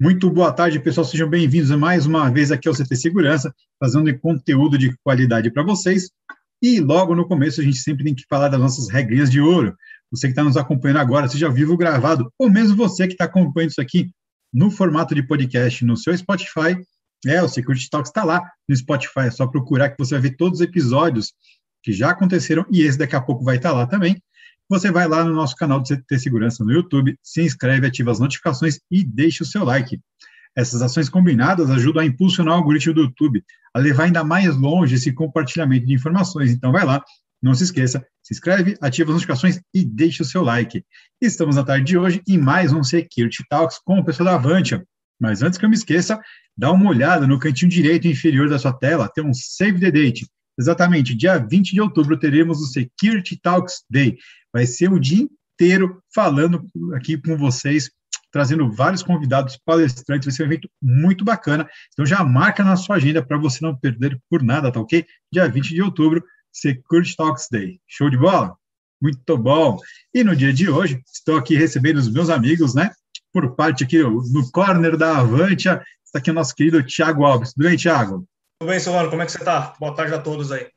Muito boa tarde, pessoal. Sejam bem-vindos mais uma vez aqui ao CT Segurança, fazendo conteúdo de qualidade para vocês. E logo no começo a gente sempre tem que falar das nossas regrinhas de ouro. Você que está nos acompanhando agora, seja vivo gravado, ou mesmo você que está acompanhando isso aqui no formato de podcast no seu Spotify, é, o Security Talks está lá no Spotify, é só procurar que você vai ver todos os episódios que já aconteceram e esse daqui a pouco vai estar tá lá também. Você vai lá no nosso canal de CT Segurança no YouTube, se inscreve, ativa as notificações e deixa o seu like. Essas ações combinadas ajudam a impulsionar o algoritmo do YouTube, a levar ainda mais longe esse compartilhamento de informações. Então vai lá, não se esqueça, se inscreve, ativa as notificações e deixa o seu like. Estamos na tarde de hoje em mais um Security Talks com o pessoal da Avantia. Mas antes que eu me esqueça, dá uma olhada no cantinho direito inferior da sua tela, tem um Save the Date. Exatamente, dia 20 de outubro teremos o Security Talks Day. Vai ser o dia inteiro falando aqui com vocês, trazendo vários convidados palestrantes. Vai ser um evento muito bacana. Então já marca na sua agenda para você não perder por nada, tá ok? Dia 20 de outubro, Security Talks Day. Show de bola? Muito bom. E no dia de hoje, estou aqui recebendo os meus amigos, né? Por parte aqui no corner da Avantia, está aqui o nosso querido Tiago Alves. Tudo bem, Tiago? Tudo bem, Solano? Como é que você está? Boa tarde a todos aí.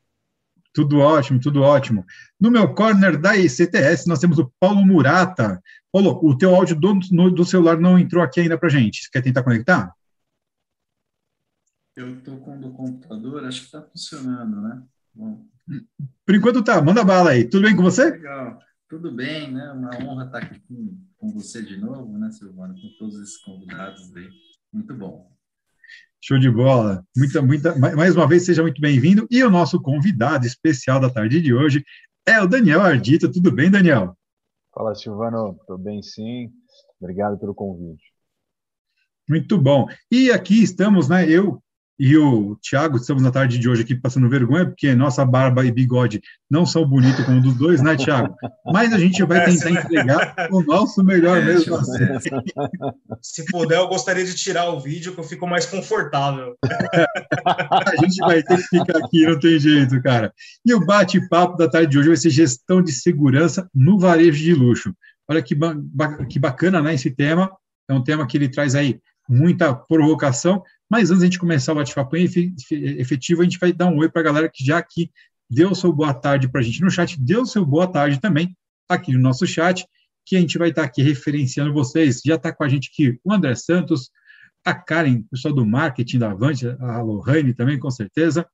Tudo ótimo, tudo ótimo. No meu corner da ICTS, nós temos o Paulo Murata. Paulo, o teu áudio do, no, do celular não entrou aqui ainda para gente. Você quer tentar conectar? Eu estou com o do computador, acho que está funcionando, né? Bom. Por enquanto tá, manda bala aí. Tudo bem com você? Legal, tudo bem, né? Uma honra estar aqui com, com você de novo, né, Silvana? Com todos esses convidados aí. Muito bom. Show de bola. Muita, muita, mais uma vez, seja muito bem-vindo. E o nosso convidado especial da tarde de hoje é o Daniel Ardita. Tudo bem, Daniel? Fala, Silvano. Estou bem, sim. Obrigado pelo convite. Muito bom. E aqui estamos, né? Eu, e o Thiago, estamos na tarde de hoje aqui passando vergonha, porque nossa barba e bigode não são bonitos como dos dois, né, Thiago? Mas a gente vai tentar entregar o nosso melhor é, mesmo. Assim. Se puder, eu gostaria de tirar o vídeo, que eu fico mais confortável. a gente vai ter que ficar aqui, não tem jeito, cara. E o bate-papo da tarde de hoje vai ser gestão de segurança no varejo de luxo. Olha que, ba que bacana, né, esse tema. É um tema que ele traz aí muita provocação, mas antes de a gente começar o bate-papo efetivo, a gente vai dar um oi para a galera que já aqui deu seu boa tarde para a gente no chat, deu seu boa tarde também aqui no nosso chat, que a gente vai estar tá aqui referenciando vocês. Já está com a gente aqui o André Santos, a Karen, pessoal do marketing da Avante, a Lohane também, com certeza,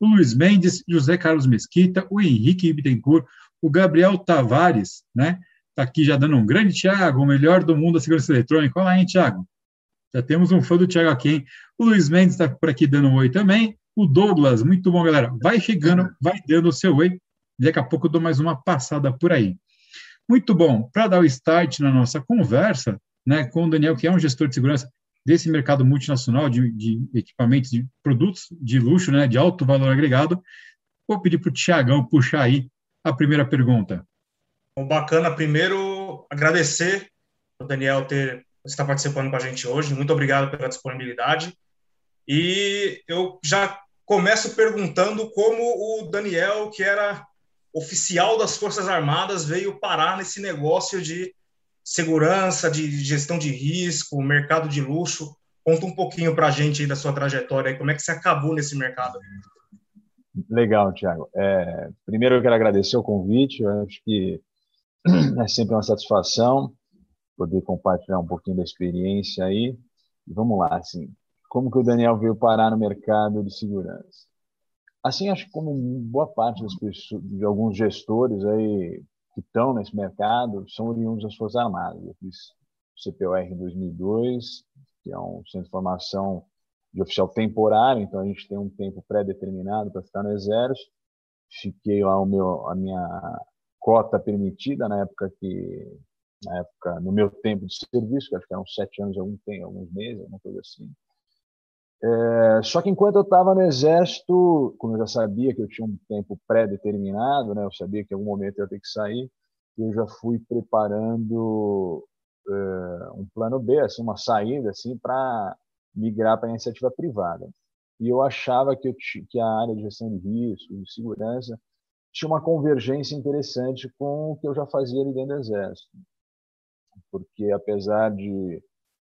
o Luiz Mendes, José Carlos Mesquita, o Henrique Bittencourt, o Gabriel Tavares, né? Está aqui já dando um grande Thiago, o melhor do mundo da segurança eletrônica. Olá, hein, Thiago? Já temos um fã do Thiago aqui? O Luiz Mendes está por aqui dando um oi também. O Douglas, muito bom, galera. Vai chegando, vai dando o seu oi. Daqui a pouco eu dou mais uma passada por aí. Muito bom. Para dar o start na nossa conversa, né, com o Daniel, que é um gestor de segurança desse mercado multinacional de, de equipamentos, de produtos de luxo, né, de alto valor agregado, vou pedir para o Tiagão puxar aí a primeira pergunta. Bom, bacana. Primeiro, agradecer o Daniel ter está participando com a gente hoje. Muito obrigado pela disponibilidade. E eu já começo perguntando como o Daniel, que era oficial das Forças Armadas, veio parar nesse negócio de segurança, de gestão de risco, mercado de luxo. Conta um pouquinho para a gente aí da sua trajetória, como é que você acabou nesse mercado? Legal, Thiago. É, primeiro eu quero agradecer o convite, eu acho que é sempre uma satisfação poder compartilhar um pouquinho da experiência aí. vamos lá, assim, como que o Daniel veio parar no mercado de segurança? Assim, acho que como boa parte das pessoas, de alguns gestores aí que estão nesse mercado, são oriundos das Forças Armadas. Eu fiz CPOR em 2002, que é um centro de formação de oficial temporário, então a gente tem um tempo pré-determinado para ficar no Exército. Fiquei lá o meu, a minha cota permitida na época que na época, no meu tempo de serviço, que acho que eram sete anos, algum tempo, alguns meses, alguma coisa assim. É, só que enquanto eu estava no exército, como eu já sabia que eu tinha um tempo pré-determinado, né, eu sabia que em algum momento eu ia ter que sair, eu já fui preparando é, um plano B, assim, uma saída assim para migrar para a iniciativa privada. E eu achava que, eu que a área de gestão de risco, de segurança, tinha uma convergência interessante com o que eu já fazia ali dentro do exército porque apesar de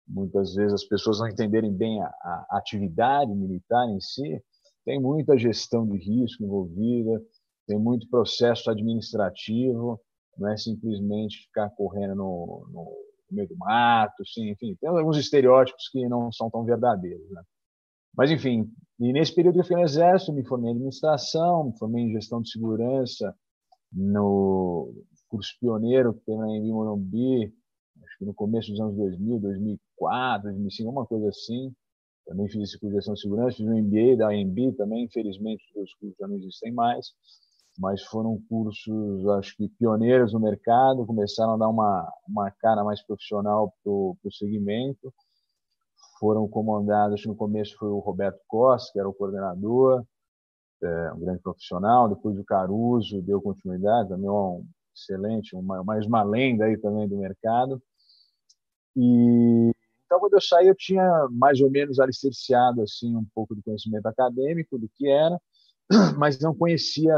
muitas vezes as pessoas não entenderem bem a, a atividade militar em si, tem muita gestão de risco envolvida, tem muito processo administrativo, não é simplesmente ficar correndo no, no meio do mato, sim, enfim, tem alguns estereótipos que não são tão verdadeiros. Né? Mas, enfim, e nesse período que eu fui no Exército, me formei em administração, me formei em gestão de segurança no curso pioneiro que tem na Embi Morumbi, no começo dos anos 2000, 2004, 2005, alguma coisa assim. Também fiz esse curso de gestão de segurança, fiz um MBA da AMB também, infelizmente os cursos já não existem mais, mas foram cursos, acho que pioneiros no mercado, começaram a dar uma, uma cara mais profissional para o segmento. Foram comandados, no começo foi o Roberto Costa, que era o coordenador, é, um grande profissional, depois o Caruso deu continuidade, também um excelente, uma, mais uma lenda aí também do mercado. E então, quando eu saí, eu tinha mais ou menos alicerciado assim um pouco de conhecimento acadêmico do que era, mas não conhecia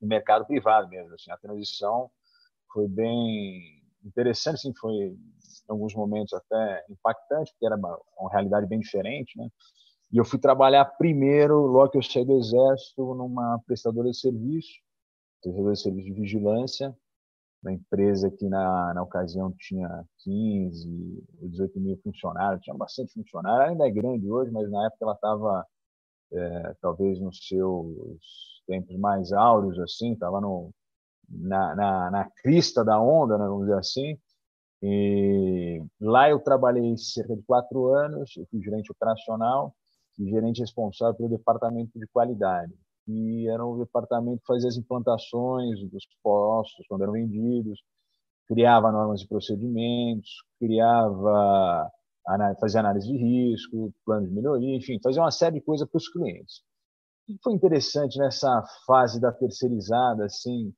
o mercado privado mesmo. Assim, a transição foi bem interessante, assim, foi em alguns momentos até impactante, porque era uma, uma realidade bem diferente, né? E eu fui trabalhar primeiro, logo que eu saí do exército, numa prestadora de serviço, prestadora de serviço de vigilância, uma empresa que na, na ocasião tinha 15, 18 mil funcionários, tinha bastante funcionário, ainda é grande hoje, mas na época ela estava é, talvez nos seus tempos mais áureos, assim, estava na, na, na, crista da onda, né, vamos dizer assim. E lá eu trabalhei cerca de quatro anos, eu fui gerente operacional e gerente responsável pelo departamento de qualidade que era o departamento que fazia as implantações dos postos quando eram vendidos, criava normas e procedimentos, criava, fazia análise de risco, plano de melhoria, enfim, fazia uma série de coisas para os clientes. Que foi interessante nessa fase da terceirizada, assim,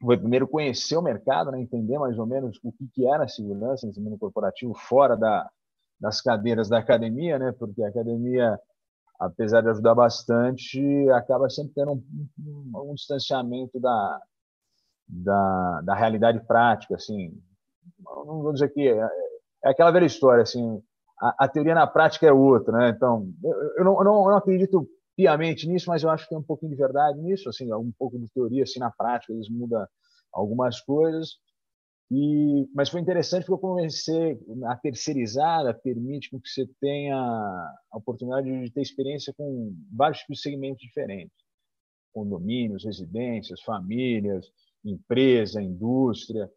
foi primeiro conhecer o mercado, né, entender mais ou menos o que, que era a segurança no mundo corporativo fora da, das cadeiras da academia, né, porque a academia apesar de ajudar bastante, acaba sempre tendo um, um, um distanciamento da, da, da, realidade prática, assim. Não vou dizer que é, é aquela velha história, assim, a, a, teoria na prática é outra, né? Então, eu, eu, não, eu, não, acredito piamente nisso, mas eu acho que tem um pouquinho de verdade nisso, assim, um pouco de teoria assim na prática, eles mudam algumas coisas. E, mas foi interessante porque eu comecei a terceirizada permite que você tenha a oportunidade de ter experiência com vários tipos de segmentos diferentes, condomínios, residências, famílias, empresa, indústria.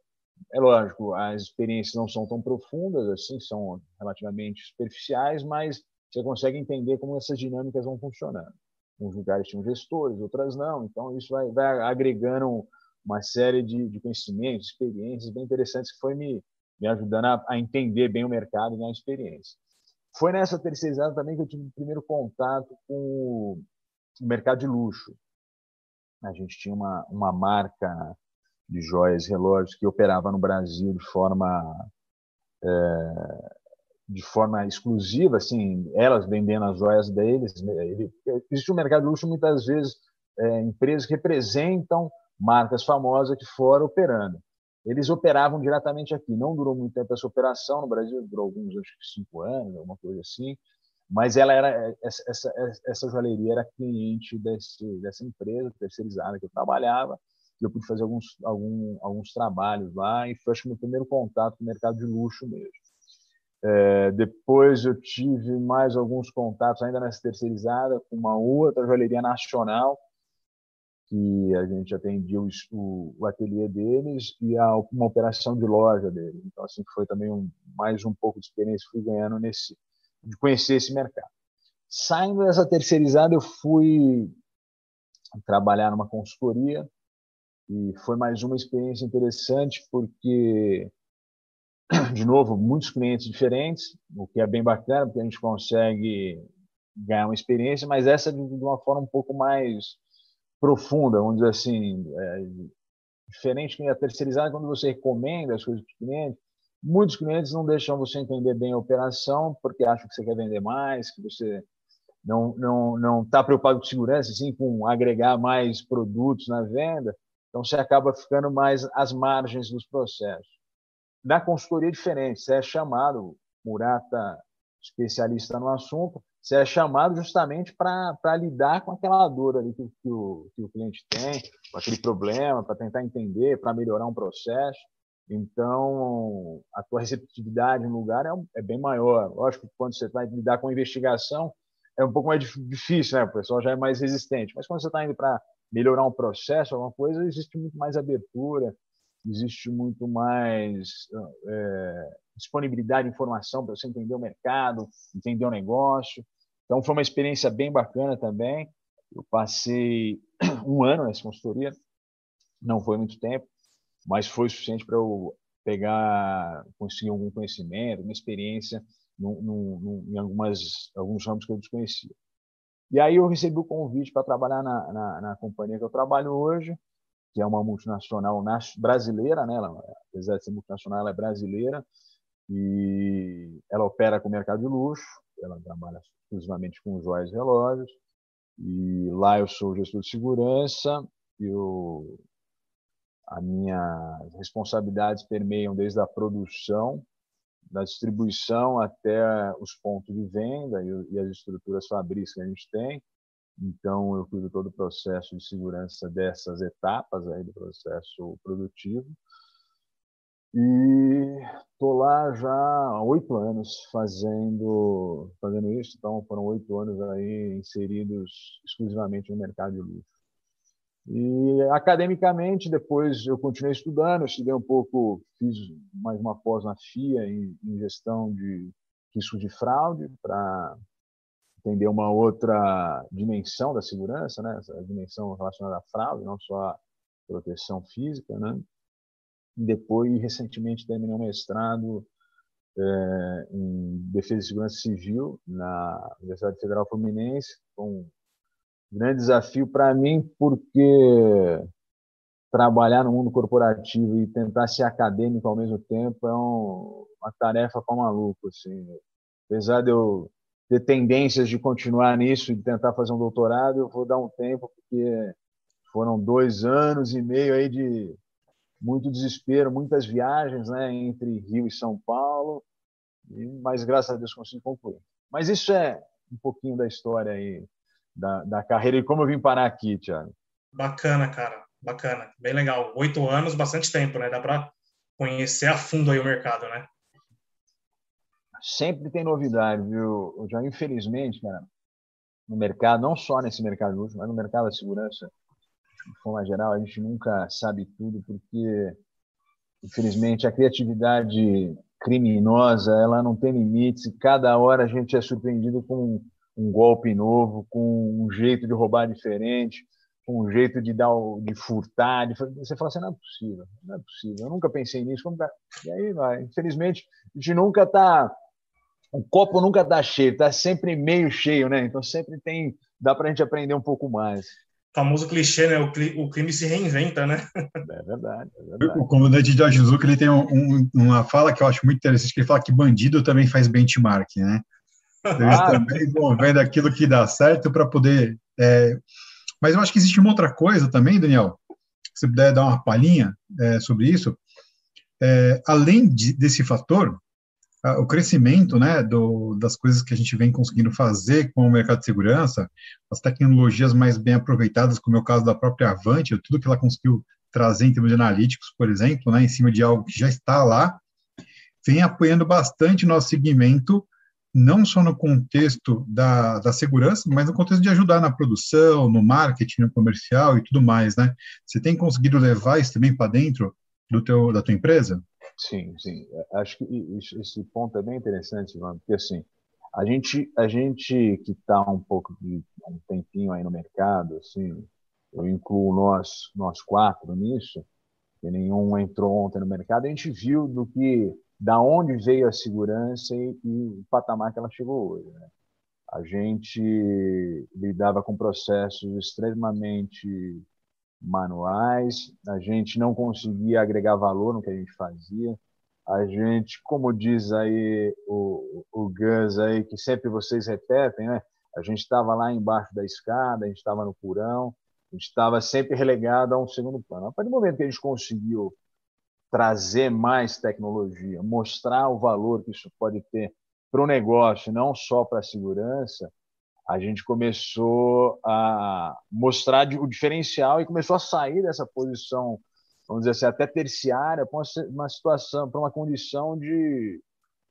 É lógico, as experiências não são tão profundas assim, são relativamente superficiais, mas você consegue entender como essas dinâmicas vão funcionando. Uns lugares tinham gestores, outras não, então isso vai, vai agregando uma série de, de conhecimentos, experiências bem interessantes que foi me, me ajudando a, a entender bem o mercado e a experiência. Foi nessa terceirizada também que eu tive o primeiro contato com o mercado de luxo. A gente tinha uma, uma marca de joias e relógios que operava no Brasil de forma é, de forma exclusiva, assim, elas vendendo as joias deles. Existe um mercado de luxo muitas vezes é, empresas que representam marcas famosas aqui fora operando. Eles operavam diretamente aqui. Não durou muito tempo essa operação no Brasil, durou alguns, acho que cinco anos, alguma coisa assim. Mas ela era essa, essa, essa joalheria era cliente desse, dessa empresa terceirizada que eu trabalhava. E eu pude fazer alguns, algum, alguns trabalhos lá e foi acho que meu primeiro contato com o mercado de luxo mesmo. É, depois eu tive mais alguns contatos ainda nessa terceirizada com uma outra joalheria nacional que a gente atendia o, o, ateliê deles e a, uma operação de loja deles. Então, assim, foi também um, mais um pouco de experiência que fui ganhando nesse, de conhecer esse mercado. Saindo dessa terceirizada, eu fui trabalhar numa consultoria e foi mais uma experiência interessante porque, de novo, muitos clientes diferentes, o que é bem bacana, porque a gente consegue ganhar uma experiência, mas essa de uma forma um pouco mais profunda, vamos dizer assim, é, diferente que a terceirizada, quando você recomenda as coisas para os clientes, muitos clientes não deixam você entender bem a operação porque acham que você quer vender mais, que você não não não está preocupado com segurança, sim com agregar mais produtos na venda. Então você acaba ficando mais às margens dos processos. da consultoria diferente. Você é chamado, Murata, especialista no assunto, você é chamado justamente para lidar com aquela dor ali que, que, o, que o cliente tem, com aquele problema, para tentar entender, para melhorar um processo. Então, a tua receptividade no lugar é, é, bem maior. Lógico que quando você vai lidar com investigação, é um pouco mais difícil, né? O pessoal já é mais resistente. Mas quando você está indo para melhorar um processo, alguma coisa, existe muito mais abertura, existe muito mais é, disponibilidade de informação para você entender o mercado, entender o negócio. Então, foi uma experiência bem bacana também. Eu passei um ano nessa consultoria, não foi muito tempo, mas foi suficiente para eu pegar, conseguir algum conhecimento, uma experiência no, no, no, em algumas, alguns ramos que eu desconhecia. E aí eu recebi o convite para trabalhar na, na, na, companhia que eu trabalho hoje, que é uma multinacional brasileira, né? Ela, apesar de ser multinacional, ela é brasileira e ela opera com o mercado de luxo, ela trabalha exclusivamente com joias e relógios, e lá eu sou gestor de segurança, eu, a minha responsabilidades permeiam desde a produção da distribuição até os pontos de venda e, as estruturas fabris que a gente tem. Então, eu cuido todo o processo de segurança dessas etapas aí do processo produtivo. E estou lá já há oito anos fazendo, fazendo isso. Então, foram oito anos aí inseridos exclusivamente no mercado de luxo. E academicamente, depois eu continuei estudando, estudei um pouco, fiz mais uma pós na FIA em, em gestão de risco de fraude para entender uma outra dimensão da segurança, né? Essa dimensão relacionada à fraude, não só a proteção física, né? Depois, recentemente, terminei um mestrado é, em Defesa e Segurança Civil na Universidade Federal Fluminense, com grande desafio para mim, porque trabalhar no mundo corporativo e tentar ser acadêmico ao mesmo tempo é um, uma tarefa para maluco. Assim. Apesar de eu ter tendências de continuar nisso e tentar fazer um doutorado, eu vou dar um tempo, porque foram dois anos e meio aí de muito desespero, muitas viagens né, entre Rio e São Paulo, mas graças a Deus consegui concluir. Mas isso é um pouquinho da história aí da, da carreira e como eu vim parar aqui, Thiago. Bacana, cara, bacana, bem legal. Oito anos, bastante tempo, né? Dá para conhecer a fundo aí o mercado, né? Sempre tem novidade, viu? Já infelizmente, cara, no mercado, não só nesse mercado de luxo, mas no mercado da segurança, de forma geral, a gente nunca sabe tudo, porque, infelizmente, a criatividade criminosa ela não tem limites e cada hora a gente é surpreendido com um golpe novo, com um jeito de roubar diferente, com um jeito de dar, de furtar, de, você fala assim, não é possível, não é possível, eu nunca pensei nisso, e aí vai, infelizmente a gente nunca está, o copo nunca está cheio, está sempre meio cheio, né? Então sempre tem, dá para a gente aprender um pouco mais. O famoso clichê, né? O, o crime se reinventa, né? É verdade, é verdade. O comandante de Ajuzuka, ele tem um, um, uma fala que eu acho muito interessante, que ele fala que bandido também faz benchmark, né? Eles ah. também vão vendo aquilo que dá certo para poder. É... Mas eu acho que existe uma outra coisa também, Daniel, se você puder dar uma palhinha é, sobre isso. É, além de, desse fator, o crescimento né, do, das coisas que a gente vem conseguindo fazer com o mercado de segurança, as tecnologias mais bem aproveitadas, como é o caso da própria Avante, tudo que ela conseguiu trazer em termos de analíticos, por exemplo, né, em cima de algo que já está lá, vem apoiando bastante o nosso segmento não só no contexto da, da segurança, mas no contexto de ajudar na produção, no marketing, no comercial e tudo mais, né? Você tem conseguido levar isso também para dentro do teu, da tua empresa? Sim, sim. Acho que esse ponto é bem interessante, Ivan, porque assim, a gente, a gente que está um pouco de um tempinho aí no mercado, assim, eu incluo nós, nós quatro nisso, que nenhum entrou ontem no mercado, a gente viu do que da onde veio a segurança e, e o patamar que ela chegou hoje. Né? A gente lidava com processos extremamente manuais, a gente não conseguia agregar valor no que a gente fazia. A gente, como diz aí o, o Gus aí, que sempre vocês repetem, né? A gente estava lá embaixo da escada, a gente estava no porão, a gente estava sempre relegado a um segundo plano. A partir do momento que a gente conseguiu trazer mais tecnologia, mostrar o valor que isso pode ter para o negócio, não só para a segurança, a gente começou a mostrar o diferencial e começou a sair dessa posição, vamos dizer assim, até terciária, para uma situação, para uma condição de,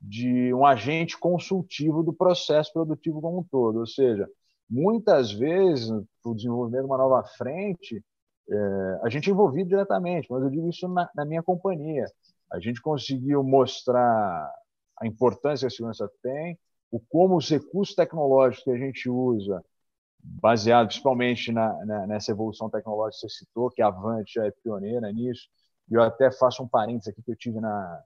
de um agente consultivo do processo produtivo como um todo. Ou seja, muitas vezes, o desenvolvimento de uma nova frente, é, a gente é envolvido diretamente, mas eu digo isso na, na minha companhia. A gente conseguiu mostrar a importância que a segurança tem, o como os recursos tecnológicos que a gente usa, baseado principalmente na, na, nessa evolução tecnológica que você citou, que a Avante já é pioneira nisso, e eu até faço um parênteses aqui que eu tive na,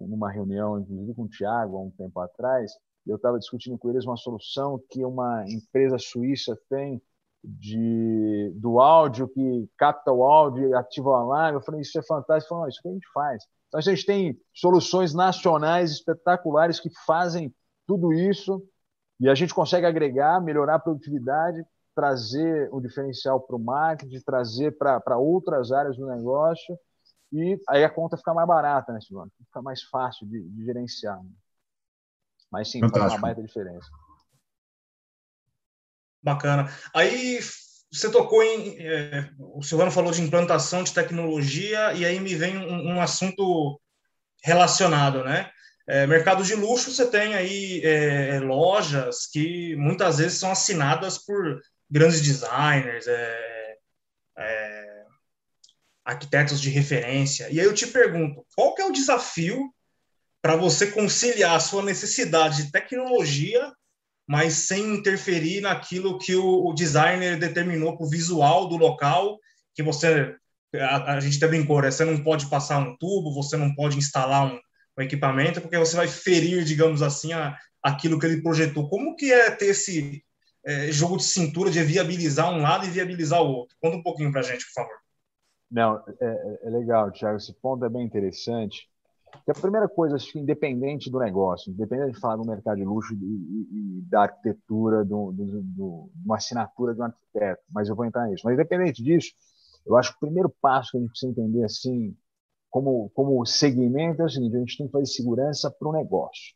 numa reunião, inclusive com o Tiago, há um tempo atrás, e eu estava discutindo com eles uma solução que uma empresa suíça tem de, do áudio, que capta o áudio e ativa o alarme. Eu falei, isso é fantástico. Falei, isso que a gente faz. Então, a gente tem soluções nacionais espetaculares que fazem tudo isso e a gente consegue agregar, melhorar a produtividade, trazer o diferencial para o marketing, trazer para outras áreas do negócio e aí a conta fica mais barata, né, Silvano? Fica mais fácil de, de gerenciar. Né? Mas sim, Fantástico. faz uma baita diferença. Bacana. Aí você tocou em. É, o Silvano falou de implantação de tecnologia, e aí me vem um, um assunto relacionado, né? É, mercado de luxo, você tem aí é, lojas que muitas vezes são assinadas por grandes designers, é, é, arquitetos de referência. E aí eu te pergunto, qual que é o desafio para você conciliar a sua necessidade de tecnologia, mas sem interferir naquilo que o, o designer determinou para o visual do local, que você a, a gente até brincou, né? você não pode passar um tubo, você não pode instalar um, o equipamento, porque você vai ferir, digamos assim, a, aquilo que ele projetou. Como que é ter esse é, jogo de cintura de viabilizar um lado e viabilizar o outro? Conta um pouquinho para a gente, por favor. Não, é, é, é legal, Thiago. Esse ponto é bem interessante. Que a primeira coisa, acho que independente do negócio, independente de falar do mercado de luxo e, e, e da arquitetura, do, do, do, uma assinatura de um arquiteto, mas eu vou entrar nisso. Mas independente disso, eu acho que o primeiro passo que a gente precisa entender assim, como, como segmento é o seguinte: a gente tem que fazer segurança para o negócio,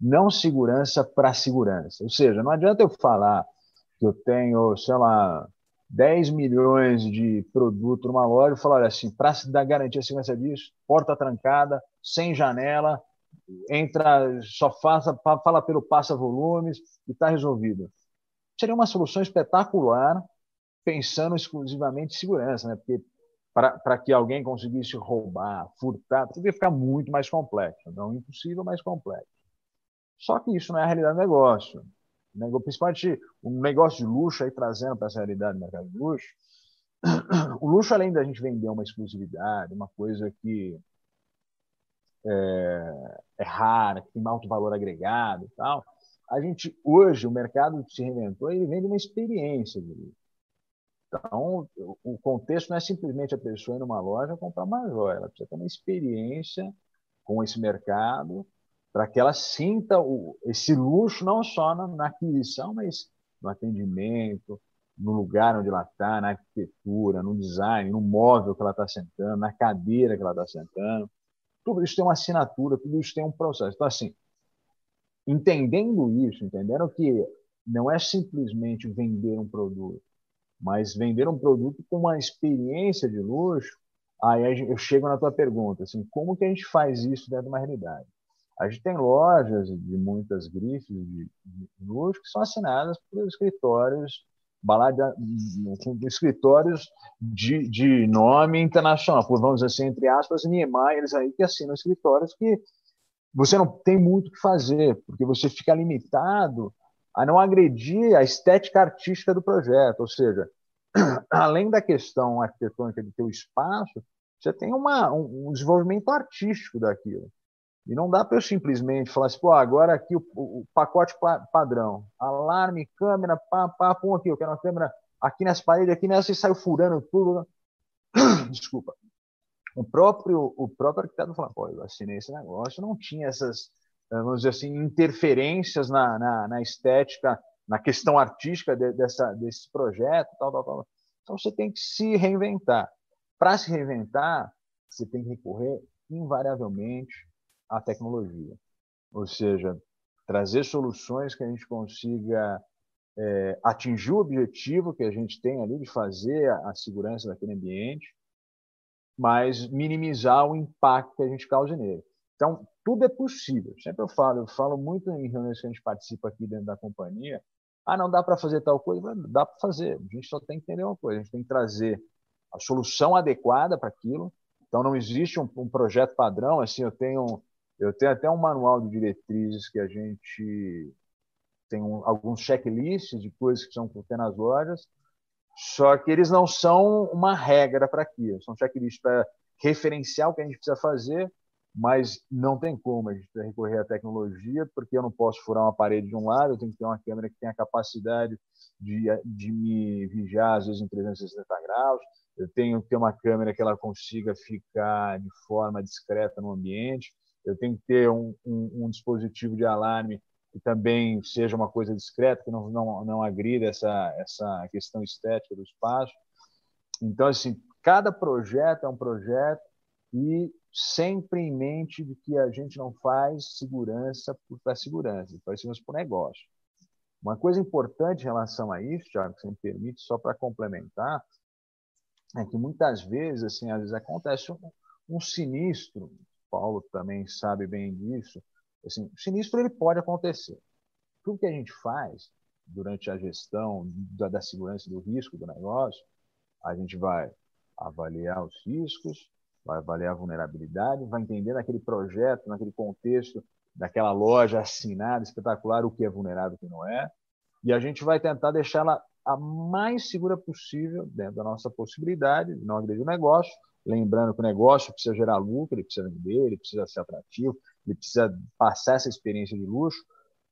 não segurança para segurança. Ou seja, não adianta eu falar que eu tenho, sei lá, 10 milhões de produto numa loja e falar assim, para dar garantia a segurança disso, porta trancada, sem janela, entra, só faça, fala pelo passa-volumes e está resolvido. Seria uma solução espetacular pensando exclusivamente em segurança, né? porque para que alguém conseguisse roubar, furtar, teria que ficar muito mais complexo. Não impossível, mas complexo. Só que isso não é a realidade do negócio. Principalmente um negócio de luxo, aí trazendo para essa realidade do mercado de luxo, o luxo, além da gente vender uma exclusividade, uma coisa que é, é rara, que tem alto valor agregado e tal, a gente, hoje, o mercado que se reinventou, ele vende uma experiência de luxo. Então, o contexto não é simplesmente a pessoa ir numa loja comprar uma joia, ela precisa ter uma experiência com esse mercado para que ela sinta o, esse luxo não só na, na, aquisição, mas no atendimento, no lugar onde ela está, na arquitetura, no design, no móvel que ela está sentando, na cadeira que ela está sentando. Tudo isso tem uma assinatura, tudo isso tem um processo. Então, assim, entendendo isso, entendendo que não é simplesmente vender um produto, mas vender um produto com uma experiência de luxo, aí eu chego na tua pergunta, assim, como que a gente faz isso dentro de uma realidade? A gente tem lojas de muitas grifes de, luxo que são assinadas por escritórios balada, escritórios de, de nome internacional, por vamos dizer assim, entre aspas, Niemeyer, eles aí que assinam escritórios que você não tem muito o que fazer, porque você fica limitado a não agredir a estética artística do projeto. Ou seja, além da questão arquitetônica de ter o espaço, você tem uma, um, desenvolvimento artístico daquilo. E não dá para eu simplesmente falar assim, pô, agora aqui o, o, pacote padrão, alarme, câmera, pá, pá, pum, aqui, eu quero uma câmera aqui nessa parede, aqui nessa, e saiu furando tudo. Desculpa. O próprio, o próprio arquiteto falou, pô, eu assinei esse negócio, não tinha essas vamos dizer assim, interferências na, na, na estética, na questão artística de, dessa, desse projeto, tal, tal, tal. Então você tem que se reinventar. Para se reinventar, você tem que recorrer invariavelmente à tecnologia. Ou seja, trazer soluções que a gente consiga é, atingir o objetivo que a gente tem ali de fazer a, a segurança daquele ambiente, mas minimizar o impacto que a gente cause nele. Então, tudo é possível. Sempre eu falo, eu falo muito em reuniões que a gente participa aqui dentro da companhia. Ah, não dá para fazer tal coisa? Dá para fazer. A gente só tem que entender uma coisa: a gente tem que trazer a solução adequada para aquilo. Então, não existe um, um, projeto padrão. Assim, eu tenho, eu tenho até um manual de diretrizes que a gente tem um, alguns checklists de coisas que são ter nas lojas. Só que eles não são uma regra para aquilo. São checklists para referenciar o que a gente precisa fazer mas não tem como a gente recorrer à tecnologia, porque eu não posso furar uma parede de um lado, eu tenho que ter uma câmera que tenha a capacidade de, de me vigiar, às vezes, em 360 graus, eu tenho que ter uma câmera que ela consiga ficar de forma discreta no ambiente, eu tenho que ter um, um, um dispositivo de alarme que também seja uma coisa discreta, que não, não, não agrida essa, essa questão estética do espaço. Então, assim, cada projeto é um projeto e sempre em mente de que a gente não faz segurança para segurança, faz segurança por negócio. Uma coisa importante em relação a isso, Thiago, se me permite, só para complementar, é que muitas vezes, assim, às vezes acontece um, um sinistro, Paulo também sabe bem disso, assim, o sinistro ele pode acontecer. Tudo que a gente faz durante a gestão da, da segurança do risco do negócio, a gente vai avaliar os riscos, vai avaliar a vulnerabilidade, vai entender naquele projeto, naquele contexto daquela loja assinada, espetacular, o que é vulnerável e o que não é, e a gente vai tentar deixá-la a mais segura possível dentro da nossa possibilidade de não agredir o negócio, lembrando que o negócio precisa gerar lucro, ele precisa vender, ele precisa ser atrativo, ele precisa passar essa experiência de luxo,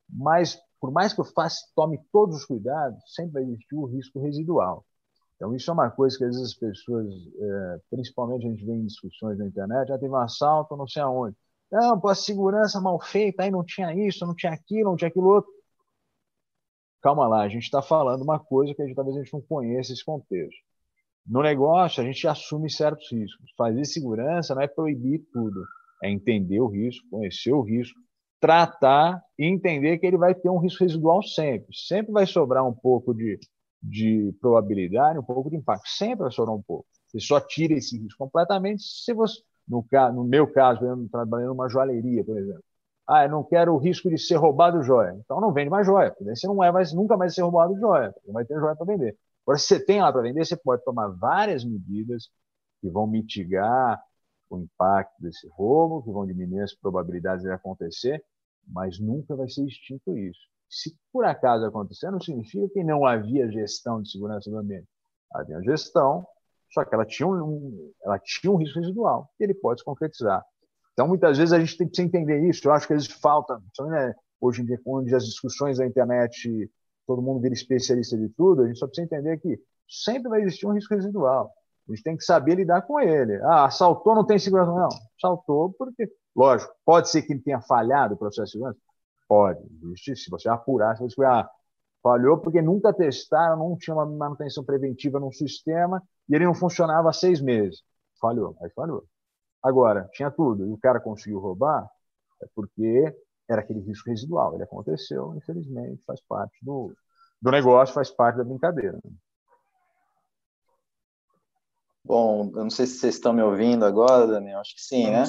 mas por mais que eu faça, tome todos os cuidados, sempre vai existir o risco residual. Então, isso é uma coisa que às vezes as pessoas, é, principalmente a gente vê em discussões na internet, já ah, teve um assalto, não sei aonde. Não, pô, a segurança mal feita, aí não tinha isso, não tinha aquilo, não tinha aquilo outro. Calma lá, a gente está falando uma coisa que a gente, talvez a gente não conheça esse contexto. No negócio, a gente assume certos riscos. Fazer segurança não é proibir tudo, é entender o risco, conhecer o risco, tratar e entender que ele vai ter um risco residual sempre. Sempre vai sobrar um pouco de de probabilidade, um pouco de impacto. Sempre sobrar um pouco. Você só tira esse risco completamente se você, no, no meu caso, eu trabalhando numa joalheria, por exemplo. Ah, eu não quero o risco de ser roubado joia. Então não vende mais joia, porque você não é mais, nunca mais ser roubado joia, não vai ter joia para vender. Agora, se você tem lá para vender, você pode tomar várias medidas que vão mitigar o impacto desse roubo, que vão diminuir as probabilidades de acontecer, mas nunca vai ser extinto isso. Se por acaso acontecer, não significa que não havia gestão de segurança do ambiente. Havia gestão, só que ela tinha um, ela tinha um risco residual e ele pode se concretizar. Então, muitas vezes a gente tem que entender isso. Eu acho que às vezes falta, né, hoje em dia, onde as discussões da internet, todo mundo vira especialista de tudo, a gente só precisa entender que sempre vai existir um risco residual. A gente tem que saber lidar com ele. Ah, assaltou, não tem segurança. Não, assaltou porque, lógico, pode ser que ele tenha falhado o processo de segurança, Pode, existe. Se você apurar, se você ah, falhou porque nunca testaram, não tinha uma manutenção preventiva no sistema e ele não funcionava há seis meses. Falhou, aí falhou. Agora, tinha tudo e o cara conseguiu roubar, é porque era aquele risco residual. Ele aconteceu, infelizmente, faz parte do, do negócio, faz parte da brincadeira. Bom, eu não sei se vocês estão me ouvindo agora, Daniel. Acho que sim, né?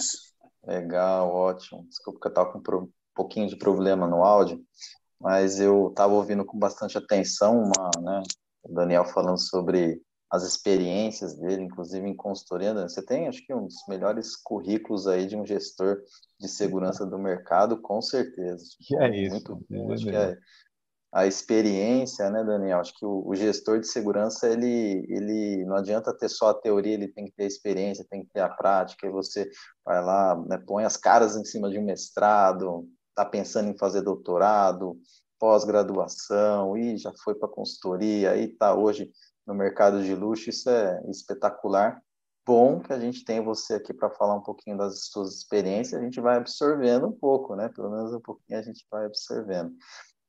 Legal, ótimo. Desculpa que eu estava com pouquinho de problema no áudio, mas eu estava ouvindo com bastante atenção uma, né, o Daniel falando sobre as experiências dele, inclusive em consultoria. Você tem, acho que, um dos melhores currículos aí de um gestor de segurança do mercado, com certeza. Que é isso. Muito, é acho que é a experiência, né, Daniel? Acho que o, o, gestor de segurança, ele, ele não adianta ter só a teoria, ele tem que ter a experiência, tem que ter a prática, e você vai lá, né, põe as caras em cima de um mestrado, está pensando em fazer doutorado, pós-graduação, e já foi para consultoria, e está hoje no mercado de luxo, isso é espetacular. Bom que a gente tem você aqui para falar um pouquinho das suas experiências, a gente vai absorvendo um pouco, né? Pelo menos um pouquinho a gente vai absorvendo.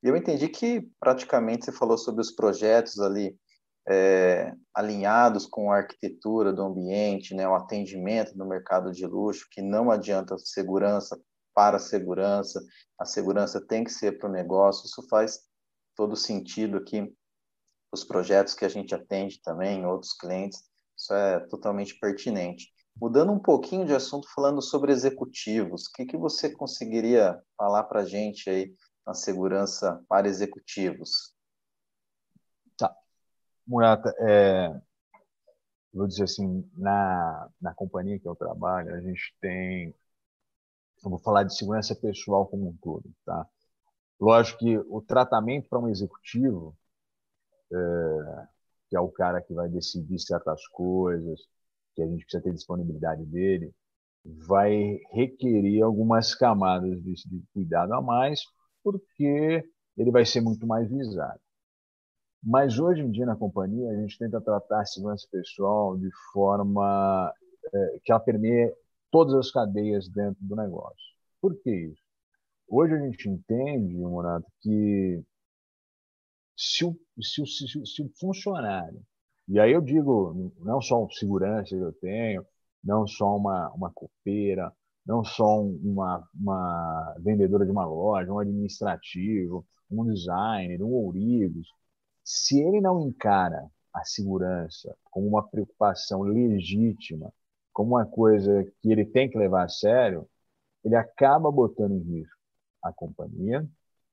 E eu entendi que praticamente você falou sobre os projetos ali é, alinhados com a arquitetura do ambiente, né, o atendimento no mercado de luxo, que não adianta segurança para a segurança, a segurança tem que ser para o negócio, isso faz todo sentido aqui, os projetos que a gente atende também, outros clientes, isso é totalmente pertinente. Mudando um pouquinho de assunto, falando sobre executivos, o que, que você conseguiria falar para a gente aí na segurança para executivos? Murata, é, vou dizer assim, na, na companhia que eu trabalho, a gente tem, eu vou falar de segurança pessoal como um todo, tá? Lógico que o tratamento para um executivo, é, que é o cara que vai decidir certas coisas, que a gente precisa ter disponibilidade dele, vai requerer algumas camadas de, de cuidado a mais, porque ele vai ser muito mais visado. Mas hoje em dia na companhia a gente tenta tratar a segurança pessoal de forma é, que ela permeie todas as cadeias dentro do negócio. Por que isso? Hoje a gente entende, Morato, que se o, se, o, se, o, se o funcionário, e aí eu digo não só um segurança que eu tenho, não só uma, uma copeira, não só uma, uma vendedora de uma loja, um administrativo, um designer, um ourigos, se ele não encara a segurança como uma preocupação legítima, como uma coisa que ele tem que levar a sério, ele acaba botando em risco a companhia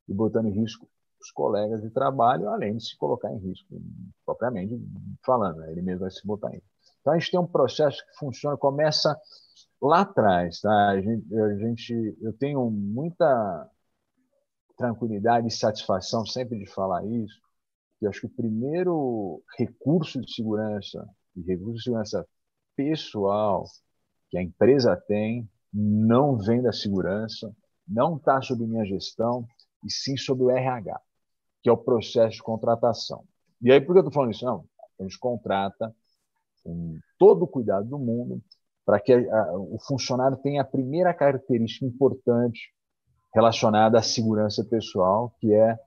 e botando em risco os colegas de trabalho, além de se colocar em risco, propriamente falando, né? ele mesmo vai se botar em risco. Então, a gente tem um processo que funciona, começa lá atrás. Tá? A gente, a gente, eu tenho muita tranquilidade e satisfação sempre de falar isso, que acho que o primeiro recurso de segurança, e recurso de segurança pessoal que a empresa tem, não vem da segurança, não está sob minha gestão, e sim sob o RH, que é o processo de contratação. E aí, por que eu estou falando isso? Não, a gente contrata com todo o cuidado do mundo para que a, o funcionário tenha a primeira característica importante relacionada à segurança pessoal, que é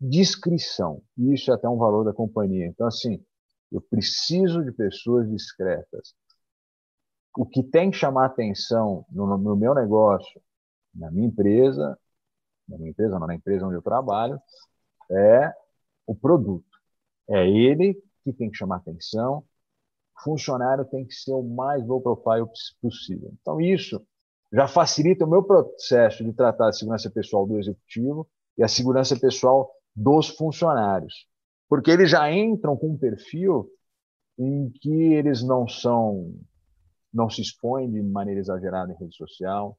discrição. Isso é até um valor da companhia. Então, assim, eu preciso de pessoas discretas. O que tem que chamar atenção no, no meu negócio, na minha empresa, na minha empresa, não, na empresa onde eu trabalho, é o produto. É ele que tem que chamar atenção. O funcionário tem que ser o mais low profile possível. Então, isso já facilita o meu processo de tratar a segurança pessoal do executivo e a segurança pessoal dos funcionários, porque eles já entram com um perfil em que eles não são, não se expõem de maneira exagerada em rede social,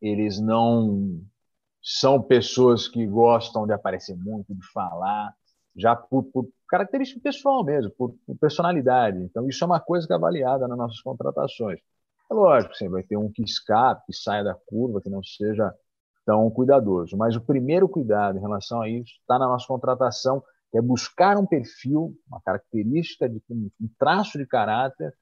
eles não são pessoas que gostam de aparecer muito, de falar, já por, por característica pessoal mesmo, por, por, personalidade. Então, isso é uma coisa que é avaliada nas nossas contratações. É lógico, sim, vai ter um que escape, que saia da curva, que não seja tão cuidadoso. Mas o primeiro cuidado em relação a isso está na nossa contratação, que é buscar um perfil, uma característica, de, um, traço de caráter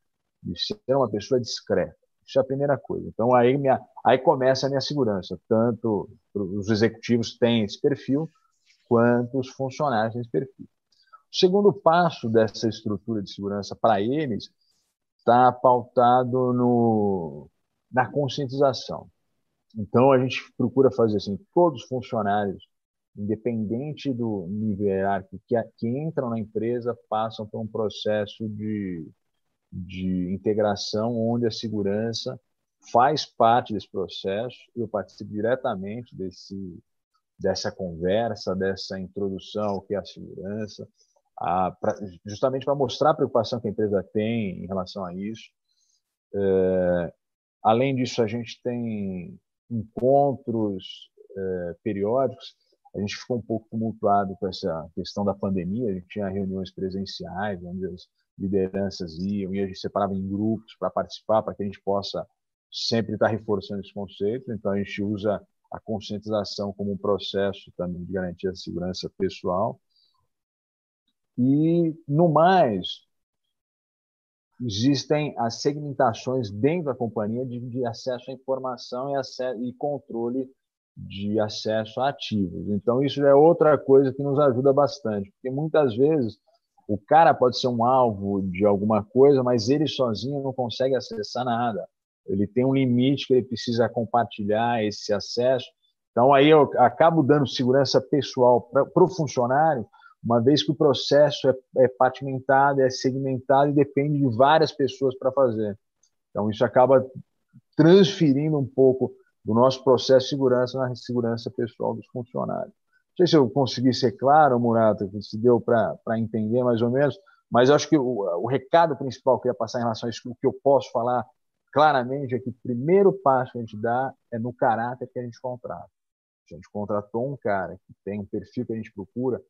de ser uma pessoa discreta. Isso é a primeira coisa. Então, aí, minha, aí começa a minha segurança. Tanto os executivos têm esse perfil, quanto os funcionários têm esse perfil. O segundo passo dessa estrutura de segurança para eles está pautado no, na conscientização. Então, a gente procura fazer assim, todos os funcionários, independente do nível hierárquico, que, que entram na empresa, passam por um processo de, de integração onde a segurança faz parte desse processo, eu participo diretamente desse, dessa conversa, dessa introdução ao que é a segurança, a, pra, justamente para mostrar a preocupação que a empresa tem em relação a isso. É, além disso, a gente tem encontros é, periódicos. A gente ficou um pouco tumultuado com essa questão da pandemia. A gente tinha reuniões presenciais, onde as lideranças iam e a gente separava em grupos para participar, para que a gente possa sempre estar reforçando esse conceito. Então, a gente usa a conscientização como um processo também de garantir a segurança pessoal. E, no mais, existem as segmentações dentro da companhia de, de acesso à informação e, acesso, e controle de acesso a ativos. Então, isso é outra coisa que nos ajuda bastante, porque muitas vezes O cara pode ser um alvo de alguma coisa, mas ele sozinho não consegue acessar nada. Ele tem um limite que ele precisa compartilhar esse acesso. Então, aí eu acabo dando segurança pessoal para o funcionário, uma vez que o processo é, é partimentado, é segmentado e depende de várias pessoas para fazer. Então, isso acaba transferindo um pouco do nosso processo de segurança na segurança pessoal dos funcionários. Não sei se eu consegui ser claro, Murata, se deu para entender mais ou menos, mas acho que o, o recado principal que eu queria passar em relação a isso, o que eu posso falar claramente é que o primeiro passo que a gente dá é no caráter que a gente contrata. Se a gente contratou um cara que tem um perfil que a gente procura,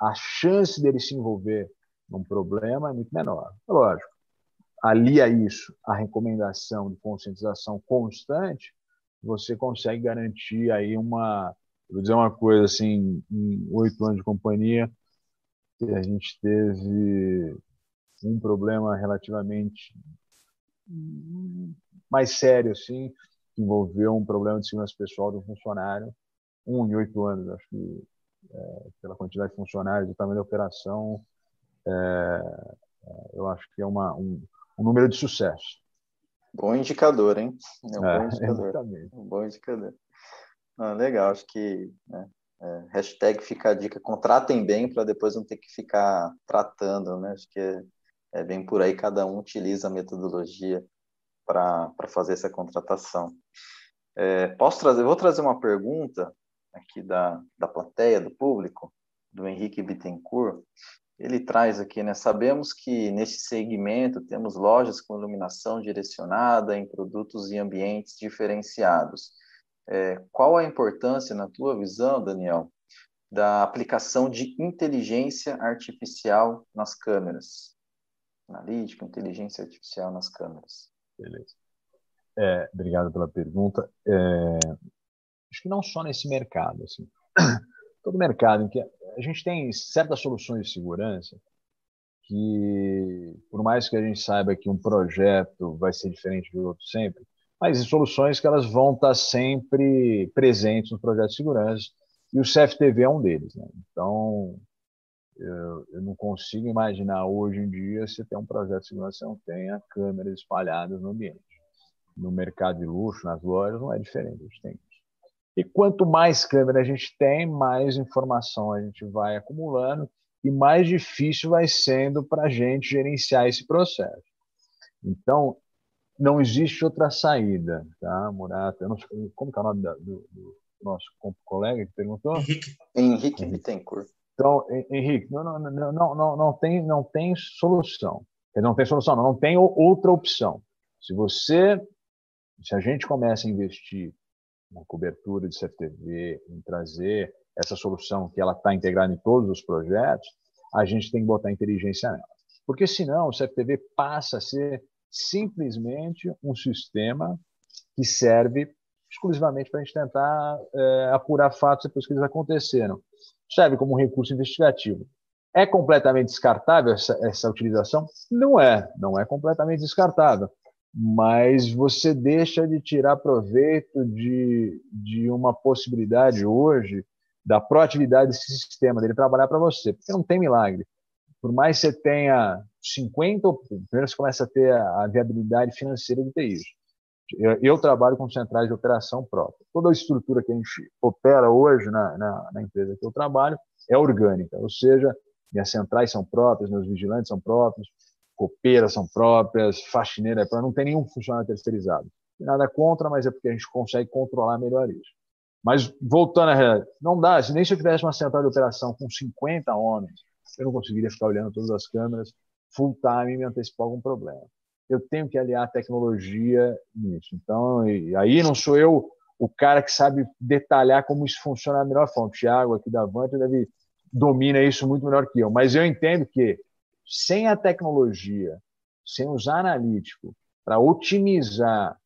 a chance dele se envolver num problema é muito menor. Lógico, alia isso a recomendação de conscientização constante, você consegue garantir aí uma, vou dizer uma coisa assim, em oito anos de companhia, a gente teve um problema relativamente mais sério, assim, que envolveu um problema de segurança pessoal do funcionário, um em oito anos, acho que é, pela quantidade de funcionários e tamanho da operação, é, é, eu acho que é uma, um, um número de sucesso. Bom indicador, hein? É um é, bom indicador. Exatamente. Um bom indicador. Ah, legal, acho que né, é, hashtag fica a dica, contratem bem para depois não ter que ficar tratando, né? Acho que é, é bem por aí, cada um utiliza a metodologia para fazer essa contratação. É, posso trazer, vou trazer uma pergunta aqui da, da plateia, do público, do Henrique Bittencourt. Ele traz aqui, né? Sabemos que neste segmento temos lojas com iluminação direcionada em produtos e ambientes diferenciados. É, qual a importância, na tua visão, Daniel, da aplicação de inteligência artificial nas câmeras? Analítica, inteligência artificial nas câmeras. Beleza. É, obrigado pela pergunta. É, acho que não só nesse mercado, assim, todo mercado em que a gente tem certas soluções de segurança que, por mais que a gente saiba que um projeto vai ser diferente do outro sempre, mas em soluções que elas vão estar sempre presentes no projeto de segurança e o CFTV é um deles. Né? Então, eu, eu, não consigo imaginar hoje em dia se tem um projeto de segurança que não tenha câmeras espalhadas no ambiente. No mercado de luxo, nas lojas, não é diferente. A gente tem e quanto mais câmera a gente tem, mais informação a gente vai acumulando e mais difícil vai sendo para a gente gerenciar esse processo. Então, não existe outra saída, tá, Murata? Não, como é o nome do, do, nosso colega que perguntou? Henrique. Henrique Bittencourt. Então, Henrique, não, não, não, não, não, tem, não tem solução. Não tem solução, não, não tem outra opção. Se você, se a gente começa a investir na cobertura de CFTV, em trazer essa solução que ela está integrada em todos os projetos, a gente tem que botar inteligência nela. Porque senão o CFTV passa a ser simplesmente um sistema que serve exclusivamente para a gente tentar é, apurar fatos depois que eles aconteceram. Serve como um recurso investigativo. É completamente descartável essa, essa utilização? Não é, não é completamente descartável mas você deixa de tirar proveito de, de uma possibilidade hoje da proatividade desse sistema, dele trabalhar para você, porque não tem milagre. Por mais que você tenha 50, primeiro você começa a ter a, viabilidade financeira de ter. Eu, eu, trabalho com centrais de operação própria. Toda a estrutura que a gente opera hoje na, na, na empresa que eu trabalho é orgânica, ou seja, minhas centrais são próprias, meus vigilantes são próprios, copeiras são próprias, faxineira é própria, não tem nenhum funcionário terceirizado. Nada contra, mas é porque a gente consegue controlar melhor isso. Mas, voltando à realidade, não dá, nem se eu tivesse uma central de operação com 50 homens, eu não conseguiria ficar olhando todas as câmeras full time e me antecipar algum problema. Eu tenho que aliar a tecnologia nisso. Então, aí não sou eu o cara que sabe detalhar como isso funciona da melhor forma. O Thiago, aqui da Vanta, deve domina isso muito melhor que eu. Mas eu entendo que sem a tecnologia, sem usar analítico para otimizar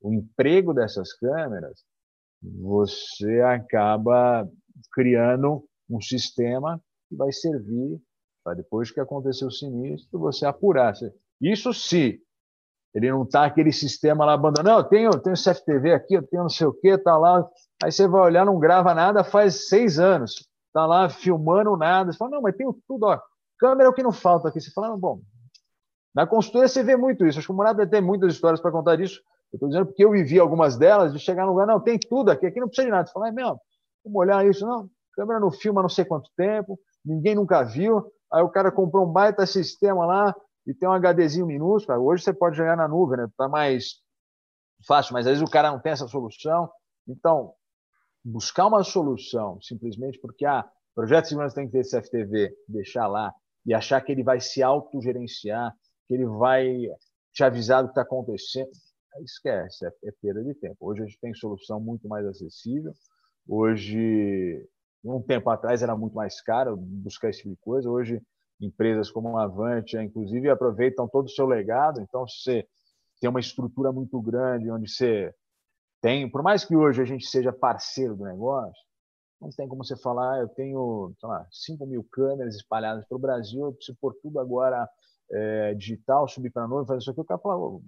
o emprego dessas câmeras, você acaba criando um sistema que vai servir para depois que aconteceu o sinistro, você apurar. Isso se ele não está aquele sistema lá abandonado. Eu tenho, eu tenho CFTV aqui, eu tenho não sei o que, tá lá. Aí você vai olhar, não grava nada faz seis anos. Tá lá filmando nada. Você fala, não, mas tenho tudo, ó câmera é o que não falta aqui. Você fala, bom, na consultoria você vê muito isso. Acho que o Murado tem muitas histórias para contar disso. Eu estou dizendo porque eu vivi algumas delas, de chegar no lugar, não, tem tudo aqui, aqui não precisa de nada. Você fala, é mesmo, vamos olhar isso, não, câmera não filma não sei quanto tempo, ninguém nunca viu, aí o cara comprou um baita sistema lá e tem um HDzinho minúsculo, hoje você pode jogar na nuvem, né? Tá mais fácil, mas às vezes o cara não tem essa solução. Então, buscar uma solução simplesmente porque ah, projeto de segurança tem que ter esse FTV, deixar lá e achar que ele vai se autogerenciar, que ele vai te avisar do que está acontecendo, esquece, é, é perda de tempo. Hoje a gente tem solução muito mais acessível. Hoje, um tempo atrás era muito mais caro buscar esse tipo de coisa. Hoje, empresas como a Avante, inclusive, aproveitam todo o seu legado. Então, você tem uma estrutura muito grande onde você tem, por mais que hoje a gente seja parceiro do negócio, não tem como você falar, eu tenho, sei lá, 5 mil câmeras espalhadas pelo Brasil, eu preciso pôr tudo agora é, digital, subir para a nuvem, fazer isso aqui. O cara fala, o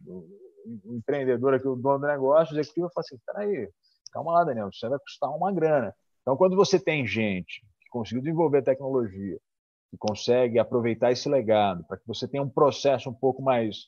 empreendedor aqui, o dono do negócio, o executivo, fala assim: peraí, calma lá, Daniel, isso vai custar uma grana. Então, quando você tem gente que conseguiu desenvolver tecnologia, que consegue aproveitar esse legado, para que você tenha um processo um pouco mais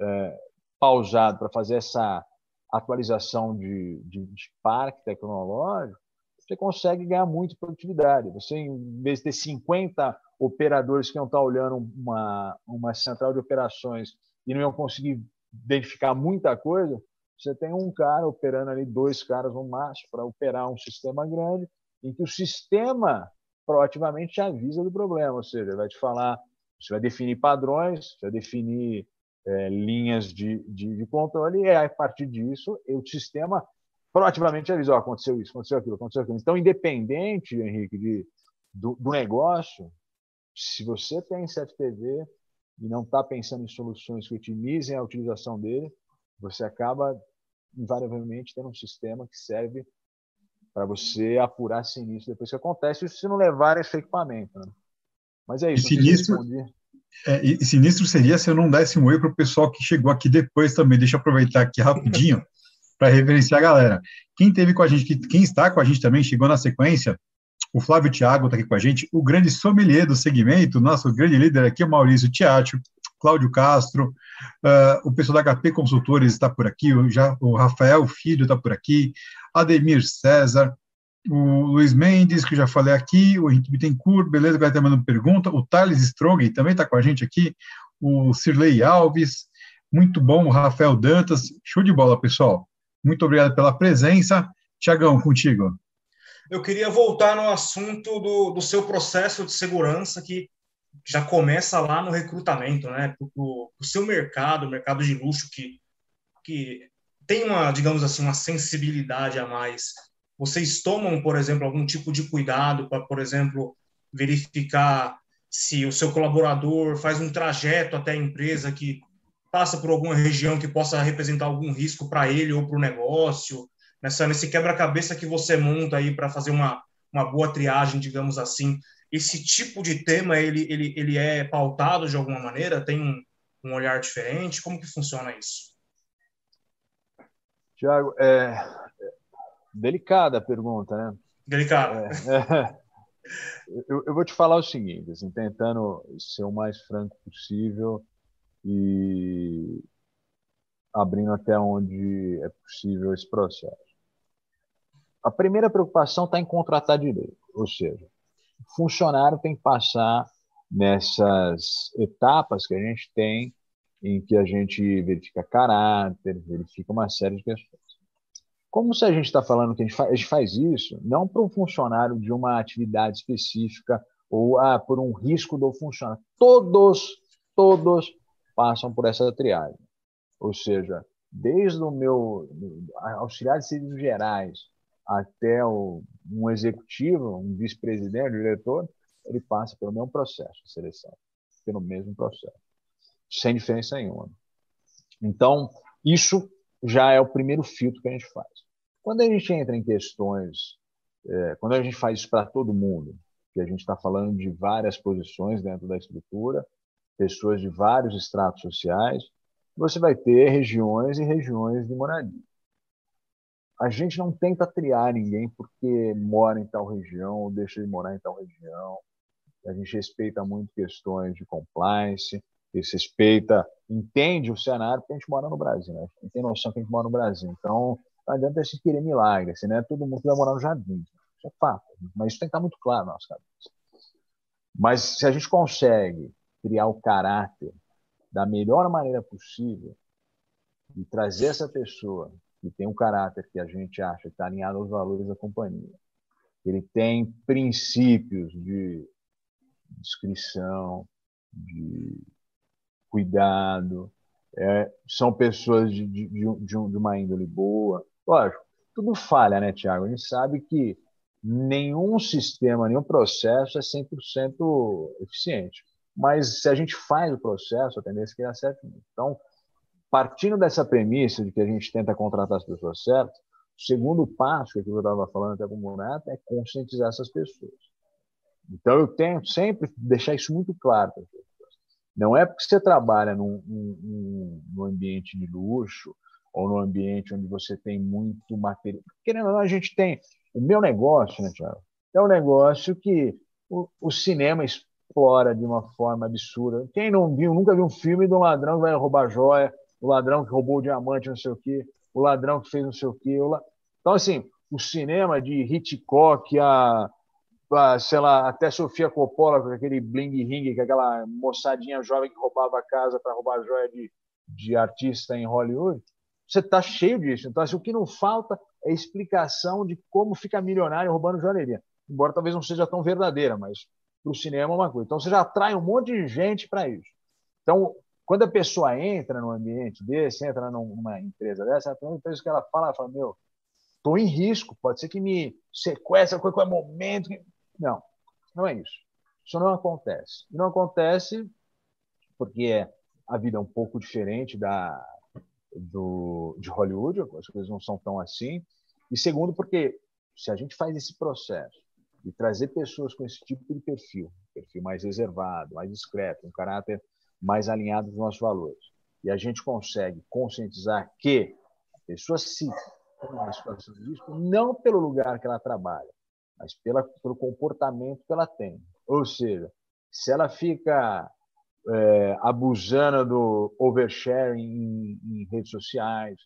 é, pausado para fazer essa atualização de, de, de, parque tecnológico, você consegue ganhar muito produtividade. Você, em vez de ter 50 operadores que não estão olhando uma, uma central de operações e não iam conseguir identificar muita coisa, você tem um cara operando ali, dois caras no máximo, para operar um sistema grande, em que o sistema proativamente te avisa do problema, ou seja, vai te falar, você vai definir padrões, vai definir é, linhas de, de, de, controle, e a partir disso, o sistema proativamente avisa, aconteceu isso, aconteceu aquilo, aconteceu aquilo. Então, independente, Henrique, de, do, do negócio, se você tem CFTV, e não está pensando em soluções que otimizem a utilização dele, você acaba invariavelmente tendo um sistema que serve para você apurar sinistro depois que acontece, isso se não levar esse equipamento. Né? Mas é isso. E sinistro, é, e sinistro seria se eu não desse um oi para o pessoal que chegou aqui depois também. Deixa eu aproveitar aqui rapidinho para reverenciar a galera. Quem teve com a gente, quem está com a gente também, chegou na sequência, o Flávio Thiago está aqui com a gente, o grande sommelier do segmento, nosso grande líder aqui, o Maurício Tiátio, Cláudio Castro, uh, o pessoal da HP Consultores está por aqui, o, já, o Rafael Filho está por aqui, Ademir César, o Luiz Mendes, que já falei aqui, o Henrique Bittencourt, beleza, vai estar mandando pergunta, o Thales Strong também está com a gente aqui, o Sirley Alves, muito bom, o Rafael Dantas, show de bola, pessoal. Muito obrigado pela presença. Tiagão, contigo eu queria voltar no assunto do, do seu processo de segurança, que já começa lá no recrutamento, né? O seu mercado, mercado de luxo, que, que tem uma, digamos assim, uma sensibilidade a mais. Vocês tomam, por exemplo, algum tipo de cuidado para, por exemplo, verificar se o seu colaborador faz um trajeto até a empresa que passa por alguma região que possa representar algum risco para ele ou para o negócio? nessa nesse quebra-cabeça que você monta aí para fazer uma, uma boa triagem, digamos assim, esse tipo de tema ele, ele, ele é pautado de alguma maneira? Tem um, um olhar diferente? Como que funciona isso? Tiago, é, é delicada a pergunta, né? Delicada. É, é, eu, eu, vou te falar o seguinte, assim, tentando ser o mais franco possível e abrindo até onde é possível esse processo. A primeira preocupação está em contratar direito, ou seja, o funcionário tem que passar nessas etapas que a gente tem, em que a gente verifica caráter, verifica uma série de questões. Como se a gente está falando que a gente, faz, a gente faz isso, não para um funcionário de uma atividade específica ou ah, por um risco do funcionário. Todos, todos passam por essa triagem. Ou seja, desde o meu auxiliar de serviços gerais, até o, um executivo, um vice-presidente, um diretor, ele passa pelo mesmo processo de seleção, pelo mesmo processo, sem diferença nenhuma. Então, isso já é o primeiro filtro que a gente faz. Quando a gente entra em questões, é, quando a gente faz isso para todo mundo, que a gente está falando de várias posições dentro da estrutura, pessoas de vários estratos sociais, você vai ter regiões e regiões de moradia a gente não tenta triar ninguém porque mora em tal região ou deixa de morar em tal região. a gente respeita muito questões de compliance, respeita, entende o cenário, porque a gente mora no Brasil, né? A gente tem noção que a gente mora no Brasil. Então, não adianta gente querer milagre, assim, né? Todo mundo vai morar no jardim. Isso é fato. Mas isso tem que estar muito claro na nossa cabeça. Mas se a gente consegue criar o caráter da melhor maneira possível e trazer essa pessoa que tem um caráter que a gente acha que está alinhado aos valores da companhia, ele tem princípios de discrição, de cuidado, é, são pessoas de, de, de, de, uma índole boa. Lógico, tudo falha, né, Tiago? A gente sabe que nenhum sistema, nenhum processo é 100% eficiente. Mas se a gente faz o processo, a tendência é que dá certo. Então, partindo dessa premissa de que a gente tenta contratar as pessoas certas, o segundo passo, que eu estava falando até com o Monato, é conscientizar essas pessoas. Então, eu tento sempre deixar isso muito claro para as pessoas. Não é porque você trabalha num, num, num ambiente de luxo ou num ambiente onde você tem muito material. Querendo ou não, a gente tem. O meu negócio, né, Thiago? É um negócio que o, o cinema explora de uma forma absurda. Quem não viu, nunca viu um filme um ladrão que vai roubar joia, o ladrão que roubou o diamante, não sei o quê, o ladrão que fez não sei o quê. La... Então, assim, o cinema de Hitchcock, a, a, sei lá, até Sofia Coppola com aquele bling ring, que aquela moçadinha jovem que roubava a casa para roubar joia de, de artista em Hollywood, você está cheio disso. Então, assim, o que não falta é explicação de como fica milionário roubando joalheria. Embora talvez não seja tão verdadeira, mas para o cinema é uma coisa. Então, você já atrai um monte de gente para isso. Então, quando a pessoa entra num ambiente desse, entra numa empresa dessa, a primeira coisa que ela fala, ela fala, meu, estou em risco, pode ser que me sequestre a qualquer momento. Não, não é isso. Isso não acontece. E não acontece porque a vida é um pouco diferente da do, de Hollywood, as coisas não são tão assim. E segundo, porque se a gente faz esse processo de trazer pessoas com esse tipo de perfil, perfil mais reservado, mais discreto, um caráter mais alinhado com os nossos valores. E a gente consegue conscientizar que a pessoa se uma situação de risco não pelo lugar que ela trabalha, mas pela, pelo comportamento que ela tem. Ou seja, se ela fica é, abusando do oversharing em, em, redes sociais,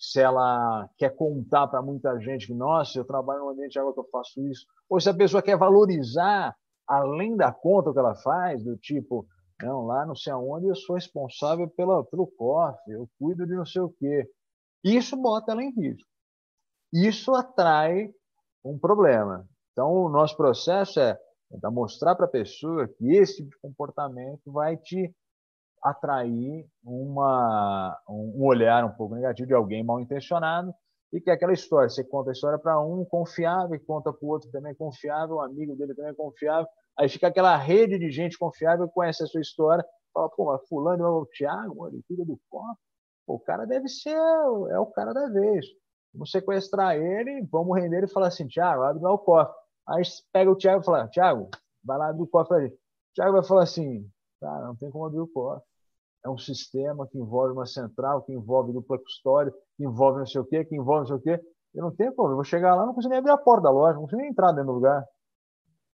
se ela quer contar para muita gente que, nossa, eu trabalho no ambiente agora que eu faço isso, ou se a pessoa quer valorizar além da conta que ela faz, do tipo, não, lá não sei aonde eu sou responsável pela, pelo cofre, eu cuido de não sei o quê. Isso bota ela em risco. Isso atrai um problema. Então, o nosso processo é tentar mostrar para a pessoa que esse tipo comportamento vai te atrair uma, um olhar um pouco negativo de alguém mal intencionado e que é aquela história, você conta a história para um confiável e conta para o outro também confiável, um amigo dele também confiável, Aí fica aquela rede de gente confiável que conhece a sua história. Fala, pô, mas fulano é o Thiago, ele cuida do copo. o cara deve ser, é o cara da vez. Vamos sequestrar ele, vamos render ele e falar assim, Thiago, abre lá o cofre. Aí pega o Thiago e fala, Thiago, vai lá abrir o cofre ali. O Thiago vai falar assim, cara, não tem como abrir o cofre. É um sistema que envolve uma central, que envolve dupla custódia, que envolve não sei o quê, que envolve não sei o quê. Eu não tenho como, eu vou chegar lá, não consigo nem abrir a porta da loja, não consigo nem entrar dentro do lugar.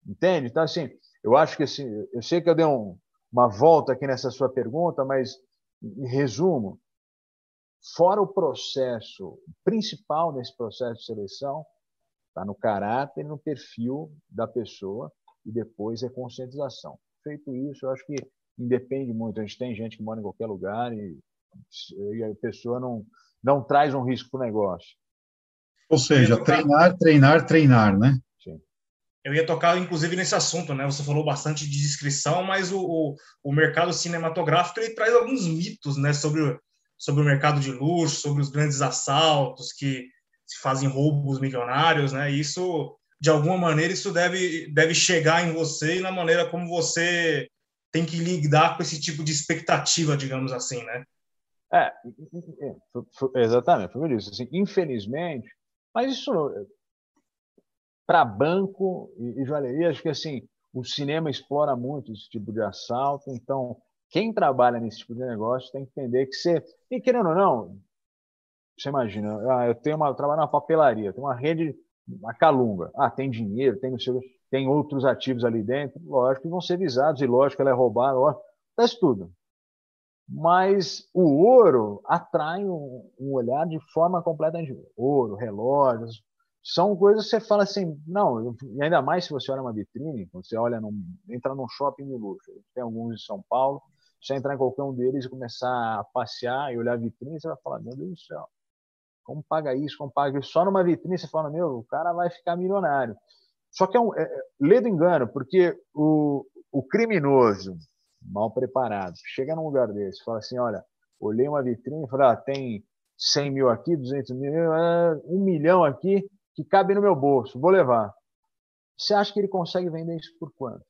Entende? Então, assim, eu acho que assim, eu sei que eu dei um, uma volta aqui nessa sua pergunta, mas em resumo, fora o processo principal nesse processo de seleção, está no caráter no perfil da pessoa e depois é conscientização. Feito isso, eu acho que independe muito. A gente tem gente que mora em qualquer lugar e, e a pessoa não, não traz um risco para o negócio. Ou seja, treinar, treinar, treinar, né? eu ia tocar, inclusive, nesse assunto, né? Você falou bastante de descrição, mas o, o, o, mercado cinematográfico ele traz alguns mitos, né? Sobre, sobre o mercado de luxo, sobre os grandes assaltos que se fazem roubos milionários, né? E isso, de alguma maneira, isso deve, deve chegar em você e na maneira como você tem que lidar com esse tipo de expectativa, digamos assim, né? É, exatamente, foi isso. Assim, infelizmente, mas isso para banco e, e joalheria, acho que assim, o cinema explora muito esse tipo de assalto, então quem trabalha nesse tipo de negócio tem que entender que você, e querendo ou não, você imagina, ah, eu tenho uma, eu trabalho numa papelaria, tem uma rede, uma calunga, ah, tem dinheiro, tem tem outros ativos ali dentro, lógico que vão ser visados, e lógico ela é roubada, lógico, faz tudo. Mas o ouro atrai um, um olhar de forma completamente. Ouro, relógios, são coisas que você fala assim, não, e ainda mais se você olha uma vitrine, quando você olha, num, entra num shopping de luxo, tem alguns em São Paulo, você entrar em qualquer um deles e começar a passear e olhar a vitrine, você vai falar, meu Deus do céu, como paga isso, como paga isso? Só numa vitrine você fala, meu, o cara vai ficar milionário. Só que é um é, é lê do engano, porque o, o criminoso mal preparado chega num lugar desse, fala assim, olha, olhei uma vitrine e falei, ah, tem 100 mil aqui, 200 mil, é, um milhão aqui, que cabe no meu bolso, vou levar. Você acha que ele consegue vender isso por quanto?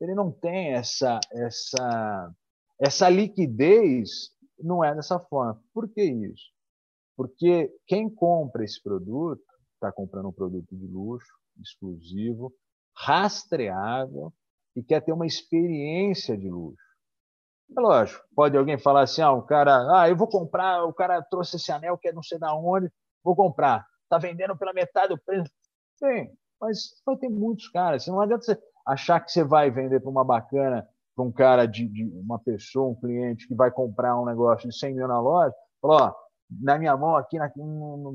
Ele não tem essa essa essa liquidez, não é dessa forma. Por que isso? Porque quem compra esse produto está comprando um produto de luxo, exclusivo, rastreável e quer ter uma experiência de luxo. É lógico, pode alguém falar assim, ah, o cara, ah, eu vou comprar, o cara trouxe esse anel que é não sei da onde, vou comprar. Está vendendo pela metade do preço. Sim, mas vai ter muitos caras. Não adianta você achar que você vai vender para uma bacana, para um cara de, de, uma pessoa, um cliente que vai comprar um negócio de 100 mil na loja, falar, ó, na minha mão aqui, na,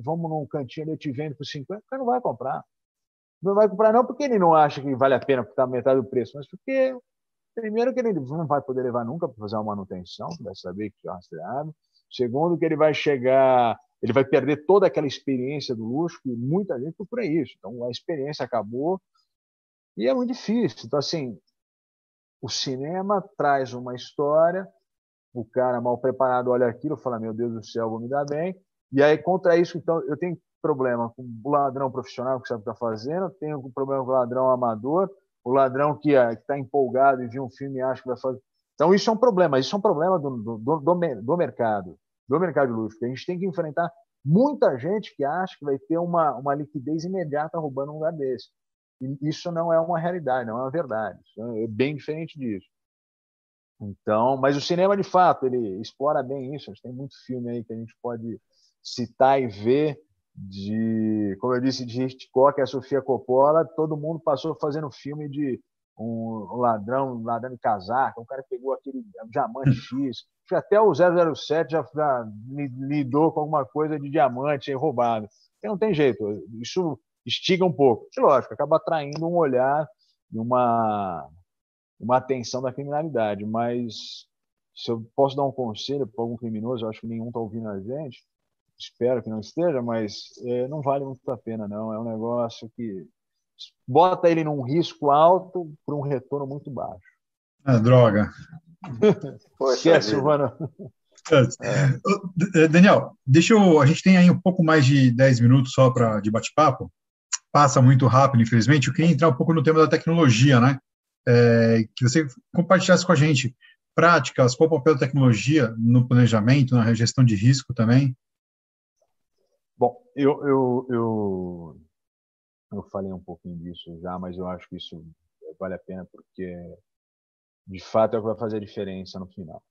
vamos num cantinho ali, eu te vendo por 50, o cara não vai comprar. Não vai comprar não porque ele não acha que vale a pena estar metade do preço, mas porque, primeiro, que ele não vai poder levar nunca para fazer uma manutenção, vai saber que é rastreado. Segundo, que ele vai chegar, ele vai perder toda aquela experiência do luxo, que muita gente procura isso. Então, a experiência acabou e é muito difícil. Então, assim, o cinema traz uma história, o cara mal preparado olha aquilo e fala, meu Deus do céu, vou me dar bem. E aí, contra isso, então, eu tenho problema com o ladrão profissional que sabe o que está fazendo, tenho problema com o ladrão amador, o ladrão que está empolgado e viu um filme e acha que vai fazer. Então, isso é um problema, isso é um problema do, do, do, do mercado, do mercado de luxo, a gente tem que enfrentar muita gente que acha que vai ter uma, uma liquidez imediata roubando um lugar desse. E isso não é uma realidade, não é uma verdade. É bem diferente disso. Então, mas o cinema, de fato, ele explora bem isso. Tem muito filme aí que a gente pode citar e ver de, como eu disse, de Hitchcock e a Sofia Coppola, todo mundo passou fazendo filme de um, ladrão, um ladrão de casaca, um cara que pegou aquele diamante X, até o 007 já, já lidou com alguma coisa de diamante roubado. E não tem jeito, isso estiga um pouco. E, lógico, acaba atraindo um olhar e uma, uma atenção da criminalidade, mas se eu posso dar um conselho para algum criminoso, eu acho que nenhum está ouvindo a gente, espero que não esteja, mas é, não vale muito a pena, não. É um negócio que bota ele num risco alto para um retorno muito baixo. É, droga. Esquece, Silvano. É. Daniel, deixa eu. A gente tem aí um pouco mais de 10 minutos só para de bate-papo. Passa muito rápido, infelizmente. Eu queria entrar um pouco no tema da tecnologia, né? É, que você compartilhasse com a gente práticas, qual o papel da tecnologia no planejamento, na gestão de risco também. Bom, eu, eu, eu, eu falei um pouquinho disso já, mas eu acho que isso vale a pena porque, de fato, é o que vai fazer a diferença no final.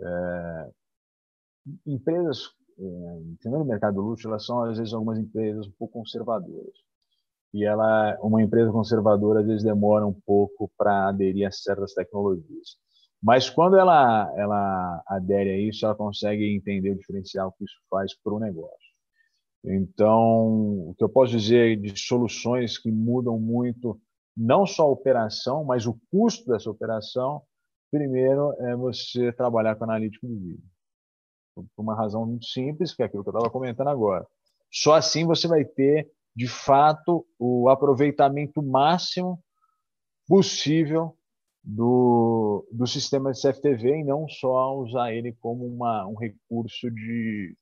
É, empresas, é, no mercado do luxo, elas são, às vezes, algumas empresas um pouco conservadoras. E ela, uma empresa conservadora, às vezes, demora um pouco para aderir a certas tecnologias. Mas quando ela, ela adere a isso, ela consegue entender o diferencial que isso faz para o negócio. Então, o que eu posso dizer de soluções que mudam muito, não só a operação, mas o custo dessa operação, primeiro é você trabalhar com analítico de vídeo. Por uma razão muito simples, que é aquilo que eu estava comentando agora. Só assim você vai ter, de fato, o aproveitamento máximo possível do, do sistema de CFTV e não só usar ele como uma, um recurso de,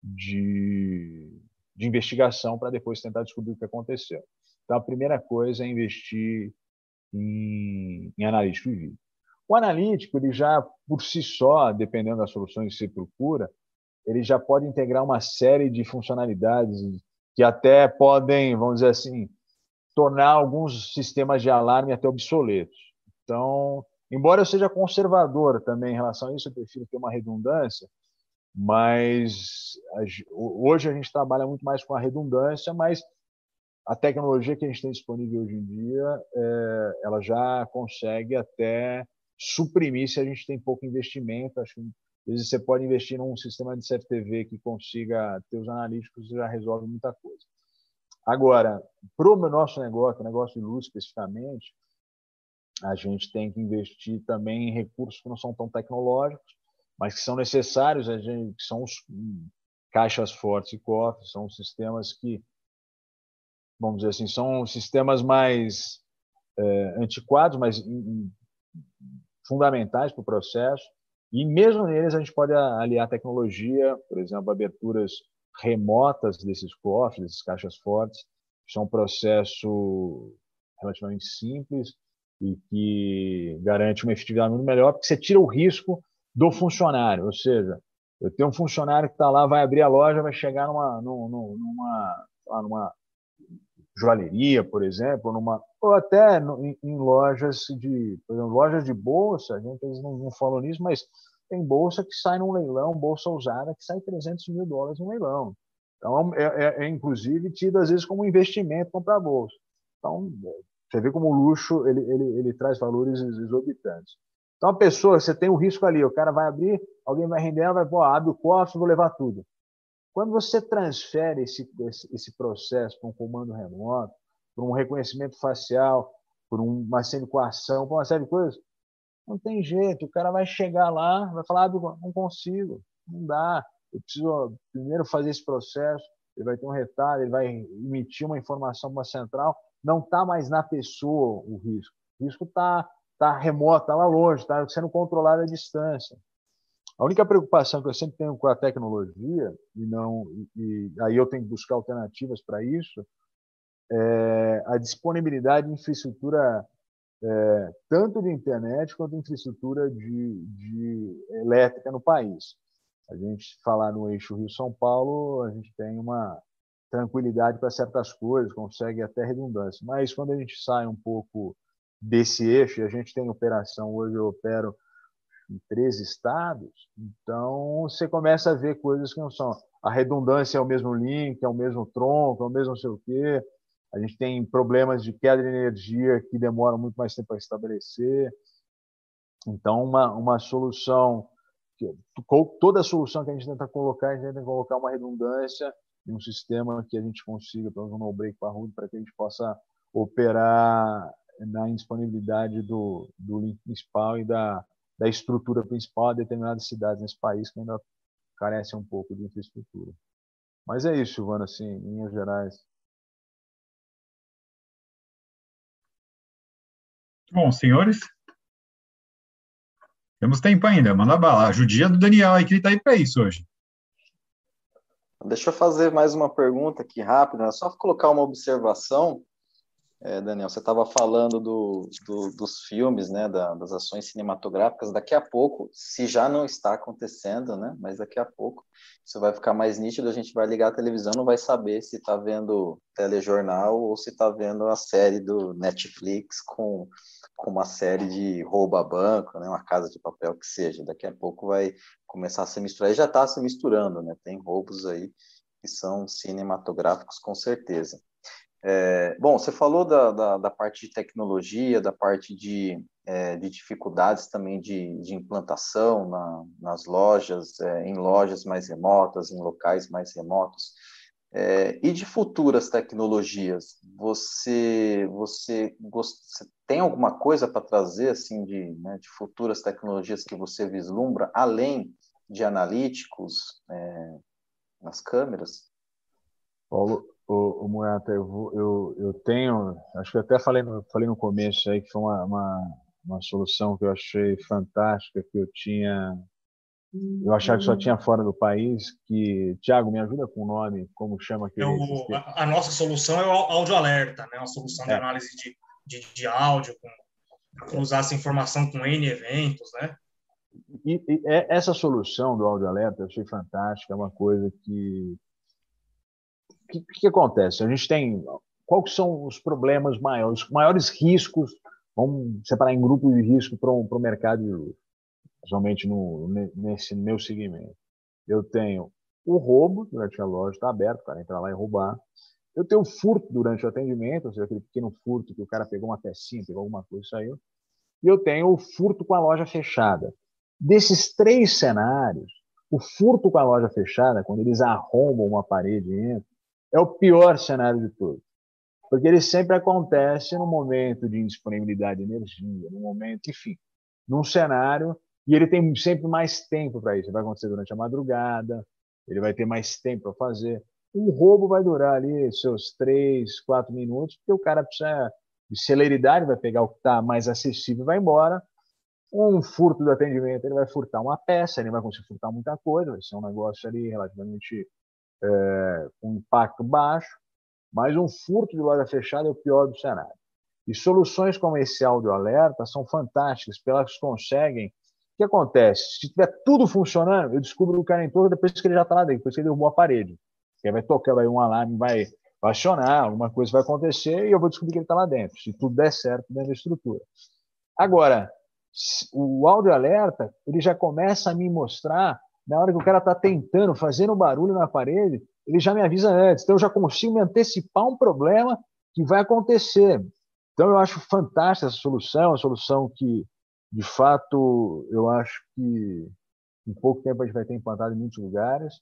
de, de investigação para depois tentar descobrir o que aconteceu. Então, a primeira coisa é investir em, em analítico de vídeo. O analítico, ele já por si só, dependendo das soluções que você procura, ele já pode integrar uma série de funcionalidades que até podem, vamos dizer assim, tornar alguns sistemas de alarme até obsoletos. Então, embora eu seja conservador também em relação a isso, eu prefiro ter uma redundância, mas hoje a gente trabalha muito mais com a redundância, mas a tecnologia que a gente tem disponível hoje em dia, é, ela já consegue até suprimir se a gente tem pouco investimento. Acho que às vezes você pode investir num sistema de CFTV que consiga ter os analíticos e já resolve muita coisa. Agora, para o nosso negócio, o negócio de luz especificamente, a gente tem que investir também em recursos que não são tão tecnológicos, mas que são necessários, a gente, que são os hum, caixas fortes e cofres, são sistemas que, vamos dizer assim, são sistemas mais é, antiquados, mas fundamentais para o processo. E mesmo neles a gente pode aliar tecnologia, por exemplo, aberturas remotas desses cofres, desses caixas fortes, que são um processo relativamente simples e que garante uma efetividade muito melhor, porque você tira o risco do funcionário, ou seja, eu tenho um funcionário que está lá, vai abrir a loja, vai chegar numa, numa, numa, numa joalheria, por exemplo, numa, ou até em, em lojas de, por exemplo, lojas de bolsa, a gente não, não falou nisso, mas tem bolsa que sai num leilão, bolsa usada que sai 300 mil dólares no leilão. Então, é, é, é inclusive tido às vezes como investimento comprar bolsa. Então, você vê como o luxo ele, ele, ele traz valores exorbitantes. Então, a pessoa, você tem o um risco ali, o cara vai abrir, alguém vai render, vai, pô, abre o cofre, vou levar tudo. Quando você transfere esse, esse, esse processo para um comando remoto, para um reconhecimento facial, por uma acentuação, por uma série de coisas, não tem jeito. O cara vai chegar lá, vai falar, ah, não consigo, não dá. Eu preciso primeiro fazer esse processo. Ele vai ter um retalho, ele vai emitir uma informação para uma central. Não está mais na pessoa o risco. O risco está tá remoto, está lá longe, está sendo controlado à distância. A única preocupação que eu sempre tenho com a tecnologia, e, não, e, e aí eu tenho que buscar alternativas para isso, é a disponibilidade de infraestrutura é, tanto de internet quanto de infraestrutura de, de elétrica no país. A gente falar no eixo Rio-São Paulo, a gente tem uma tranquilidade para certas coisas, consegue até redundância. Mas quando a gente sai um pouco desse eixo, e a gente tem operação, hoje eu opero em três estados, então você começa a ver coisas que não são. A redundância é o mesmo link, é o mesmo tronco, é o mesmo não sei o quê. A gente tem problemas de queda de energia que demoram muito mais tempo para estabelecer. Então, uma, uma solução, toda solução que a gente tenta colocar, a gente tenta colocar uma redundância em um sistema que a gente consiga, pelo menos um no-break para que a gente possa operar na indisponibilidade do, do link principal e da, da estrutura principal a determinadas cidades nesse país que ainda carecem um pouco de infraestrutura. Mas é isso, Silvana, assim, em linhas gerais. Bom, senhores, temos tempo ainda, manda bala. Judia do Daniel aí, que ele está aí para isso hoje. Deixa eu fazer mais uma pergunta aqui rápida, só colocar uma observação é, Daniel, você estava falando do, do, dos filmes, né, da, das ações cinematográficas. Daqui a pouco, se já não está acontecendo, né, mas daqui a pouco isso vai ficar mais nítido. A gente vai ligar a televisão, não vai saber se está vendo telejornal ou se está vendo a série do Netflix com, com uma série de rouba banco, né, uma casa de papel que seja. Daqui a pouco vai começar a se misturar e já está se misturando, né? Tem roubos aí que são cinematográficos com certeza. É, bom, você falou da, da, da, parte de tecnologia, da parte de, é, de dificuldades também de, de implantação na, nas lojas, é, em lojas mais remotas, em locais mais remotos. É, e de futuras tecnologias, você, você, você tem alguma coisa para trazer assim de, né, de futuras tecnologias que você vislumbra, além de analíticos é, nas câmeras? Paulo, o, o Moeta, eu, eu, eu tenho, acho que eu até falei no, falei no começo aí que foi uma, uma, uma solução que eu achei fantástica, que eu tinha, eu achava que só tinha fora do país, que, Tiago, me ajuda com o nome, como chama aquele... Eu, a, a, nossa solução é o áudio alerta, né? uma solução é. de análise de, de, de áudio, para cruzar essa informação com N eventos, né? E, e, essa solução do áudio alerta eu achei fantástica, é uma coisa que que, que, acontece? A gente tem quais são os problemas maiores, os maiores riscos, vamos separar em grupos de risco para o mercado de luxo, principalmente no, nesse meu segmento. Eu tenho o roubo durante a loja, está aberto, o cara entrar lá e roubar. Eu tenho furto durante o atendimento, ou seja, aquele pequeno furto que o cara pegou uma pecinha, pegou alguma coisa e saiu. E eu tenho o furto com a loja fechada. Desses três cenários, o furto com a loja fechada, quando eles arrombam uma parede e entram, é o pior cenário de todos. Porque ele sempre acontece no momento de indisponibilidade de energia, no momento, enfim, num cenário, e ele tem sempre mais tempo para isso. Vai acontecer durante a madrugada, ele vai ter mais tempo para fazer. Um roubo vai durar ali seus três, quatro minutos, porque o cara precisa de celeridade, vai pegar o que está mais acessível e vai embora. Um furto do atendimento, ele vai furtar uma peça, ele vai conseguir furtar muita coisa, vai ser um negócio ali relativamente é, com impacto baixo. Mas um furto de loja fechada é o pior do cenário. E soluções como esse áudio alerta são fantásticas, porque elas conseguem. O que acontece? Se tiver tudo funcionando, eu descubro o cara entrou depois que ele já está lá dentro, depois que ele derrubou a parede. Aí vai tocar, vai um alarme, vai acionar, alguma coisa vai acontecer e eu vou descobrir que ele está lá dentro, se tudo der certo dentro da estrutura. Agora, o áudio alerta, ele já começa a me mostrar, na hora que o cara está tentando, fazendo barulho na parede, ele já me avisa antes. Então, eu já consigo me antecipar um problema que vai acontecer. Então, eu acho fantástica essa solução, uma solução que, de fato, eu acho que em pouco tempo a gente vai ter implantado em muitos lugares.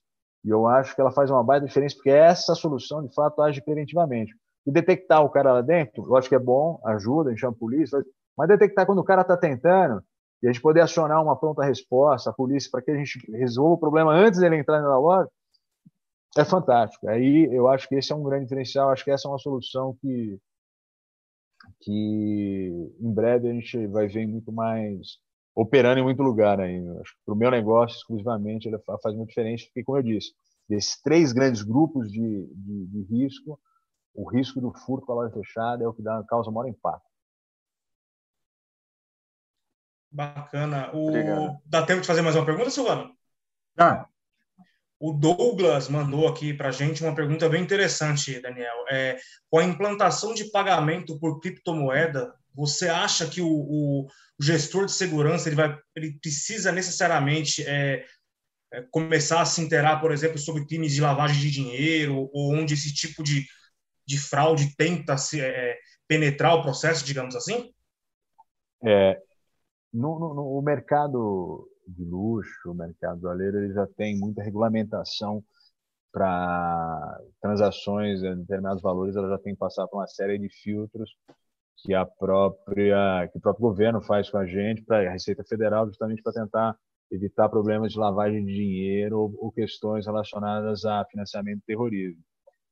E eu acho que ela faz uma baita diferença, porque essa solução, de fato, age preventivamente. E detectar o cara lá dentro, lógico que é bom, ajuda, a gente chama a polícia, mas detectar quando o cara está tentando, e a gente poder acionar uma pronta resposta, a polícia, para que a gente resolva o problema antes dele entrar na loja, é fantástico. Aí eu acho que esse é um grande diferencial, acho que essa é uma solução que, que em breve a gente vai ver muito mais operando em muito lugar que para o meu negócio, exclusivamente, ele faz muito diferente, porque, como eu disse, desses três grandes grupos de, de, de risco, o risco do furto com a loja fechada é o que dá, causa maior impacto. Bacana. O... Dá tempo de fazer mais uma pergunta, Silvano? Dá. O Douglas mandou aqui para a gente uma pergunta bem interessante, Daniel. É, com a implantação de pagamento por criptomoeda, você acha que o, o, o gestor de segurança ele, vai, ele precisa necessariamente é, é, começar a se interar, por exemplo, sobre crimes de lavagem de dinheiro ou onde esse tipo de, de fraude tenta se, é, penetrar o processo, digamos assim? É, no, no, no mercado de luxo, o mercado doaleiro, ele já tem muita regulamentação para transações de determinados valores, ela já tem que passar por uma série de filtros que a própria que o próprio governo faz com a gente para a Receita Federal justamente para tentar evitar problemas de lavagem de dinheiro ou, ou, questões relacionadas a financiamento do terrorismo.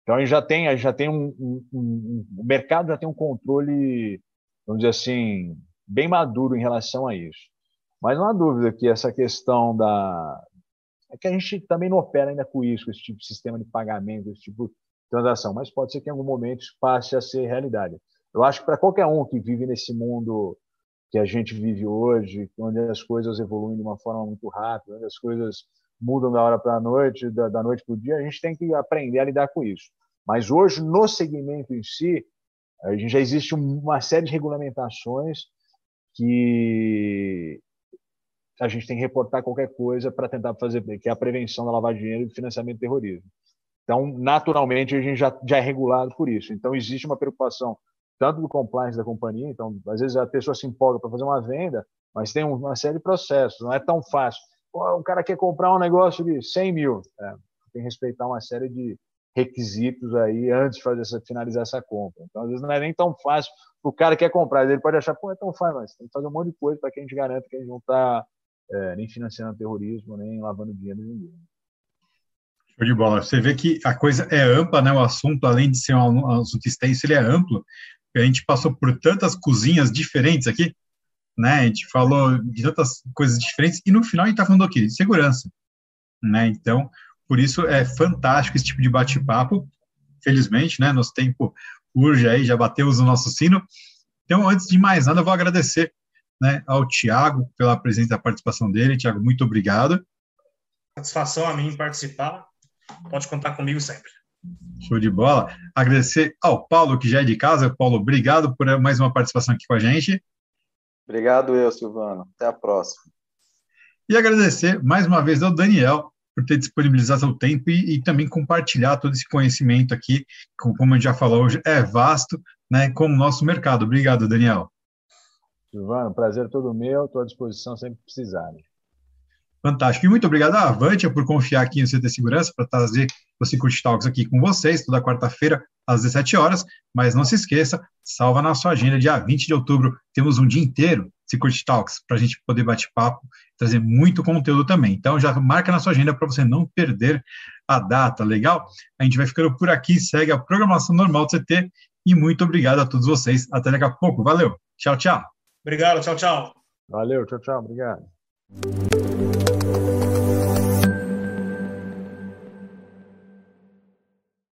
Então a gente já tem gente já tem um, um, um, o mercado já tem um controle vamos dizer assim bem maduro em relação a isso. Mas não há dúvida que essa questão da. É que a gente também não opera ainda com isso, com esse tipo de sistema de pagamento, esse tipo de transação, mas pode ser que em algum momento isso passe a ser realidade. Eu acho que para qualquer um que vive nesse mundo que a gente vive hoje, onde as coisas evoluem de uma forma muito rápida, onde as coisas mudam da hora para a noite, da, da noite para o dia, a gente tem que aprender a lidar com isso. Mas hoje, no segmento em si, a gente já existe uma série de regulamentações que a gente tem que reportar qualquer coisa para tentar fazer, que é a prevenção da lavagem de dinheiro e do financiamento do terrorismo. Então, naturalmente, a gente já, já é regulado por isso. Então, existe uma preocupação tanto do compliance da companhia, então, às vezes a pessoa se empolga para fazer uma venda, mas tem uma série de processos, não é tão fácil. O cara quer comprar um negócio de 100 mil, é, tem que respeitar uma série de requisitos aí antes de fazer essa, finalizar essa compra. Então, às vezes não é nem tão fácil o cara quer comprar, ele pode achar, pô, é tão fácil, mas tem que fazer um monte de coisa para que a gente garanta que a gente não está é, nem financiando terrorismo, nem lavando dinheiro de ninguém. Show de bola. Você vê que a coisa é ampla, né? O assunto, além de ser um assunto extenso, ele é amplo. A gente passou por tantas cozinhas diferentes aqui, né? A gente falou de tantas coisas diferentes e no final a gente está falando aqui de segurança, né? Então, por isso é fantástico esse tipo de bate-papo. Felizmente, né? Nosso tempo urge aí, já batemos o nosso sino. Então, antes de mais nada, eu vou agradecer né, ao Tiago pela presença da participação dele. Tiago, muito obrigado. Satisfação a mim participar. Pode contar comigo sempre. Show de bola. Agradecer ao Paulo, que já é de casa. Paulo, obrigado por mais uma participação aqui com a gente. Obrigado eu, Silvano. Até a próxima. E agradecer mais uma vez ao Daniel por ter disponibilizado seu tempo e, e, também compartilhar todo esse conhecimento aqui, como a gente já falou hoje, é vasto, né, como o nosso mercado. Obrigado, Daniel. Silvano, prazer todo meu, estou à disposição sempre que precisarem. Fantástico. E muito obrigado à Avantia por confiar aqui no CT Segurança para trazer o Security Talks aqui com vocês, toda quarta-feira, às 17 horas. Mas não se esqueça, salva na sua agenda, dia 20 de outubro, temos um dia inteiro Security Talks, para a gente poder bate-papo, trazer muito conteúdo também. Então, já marca na sua agenda para você não perder a data, legal? A gente vai ficando por aqui, segue a programação normal do CT e muito obrigado a todos vocês. Até daqui a pouco. Valeu. Tchau, tchau. Obrigado. Tchau, tchau. Valeu. Tchau, tchau. Obrigado.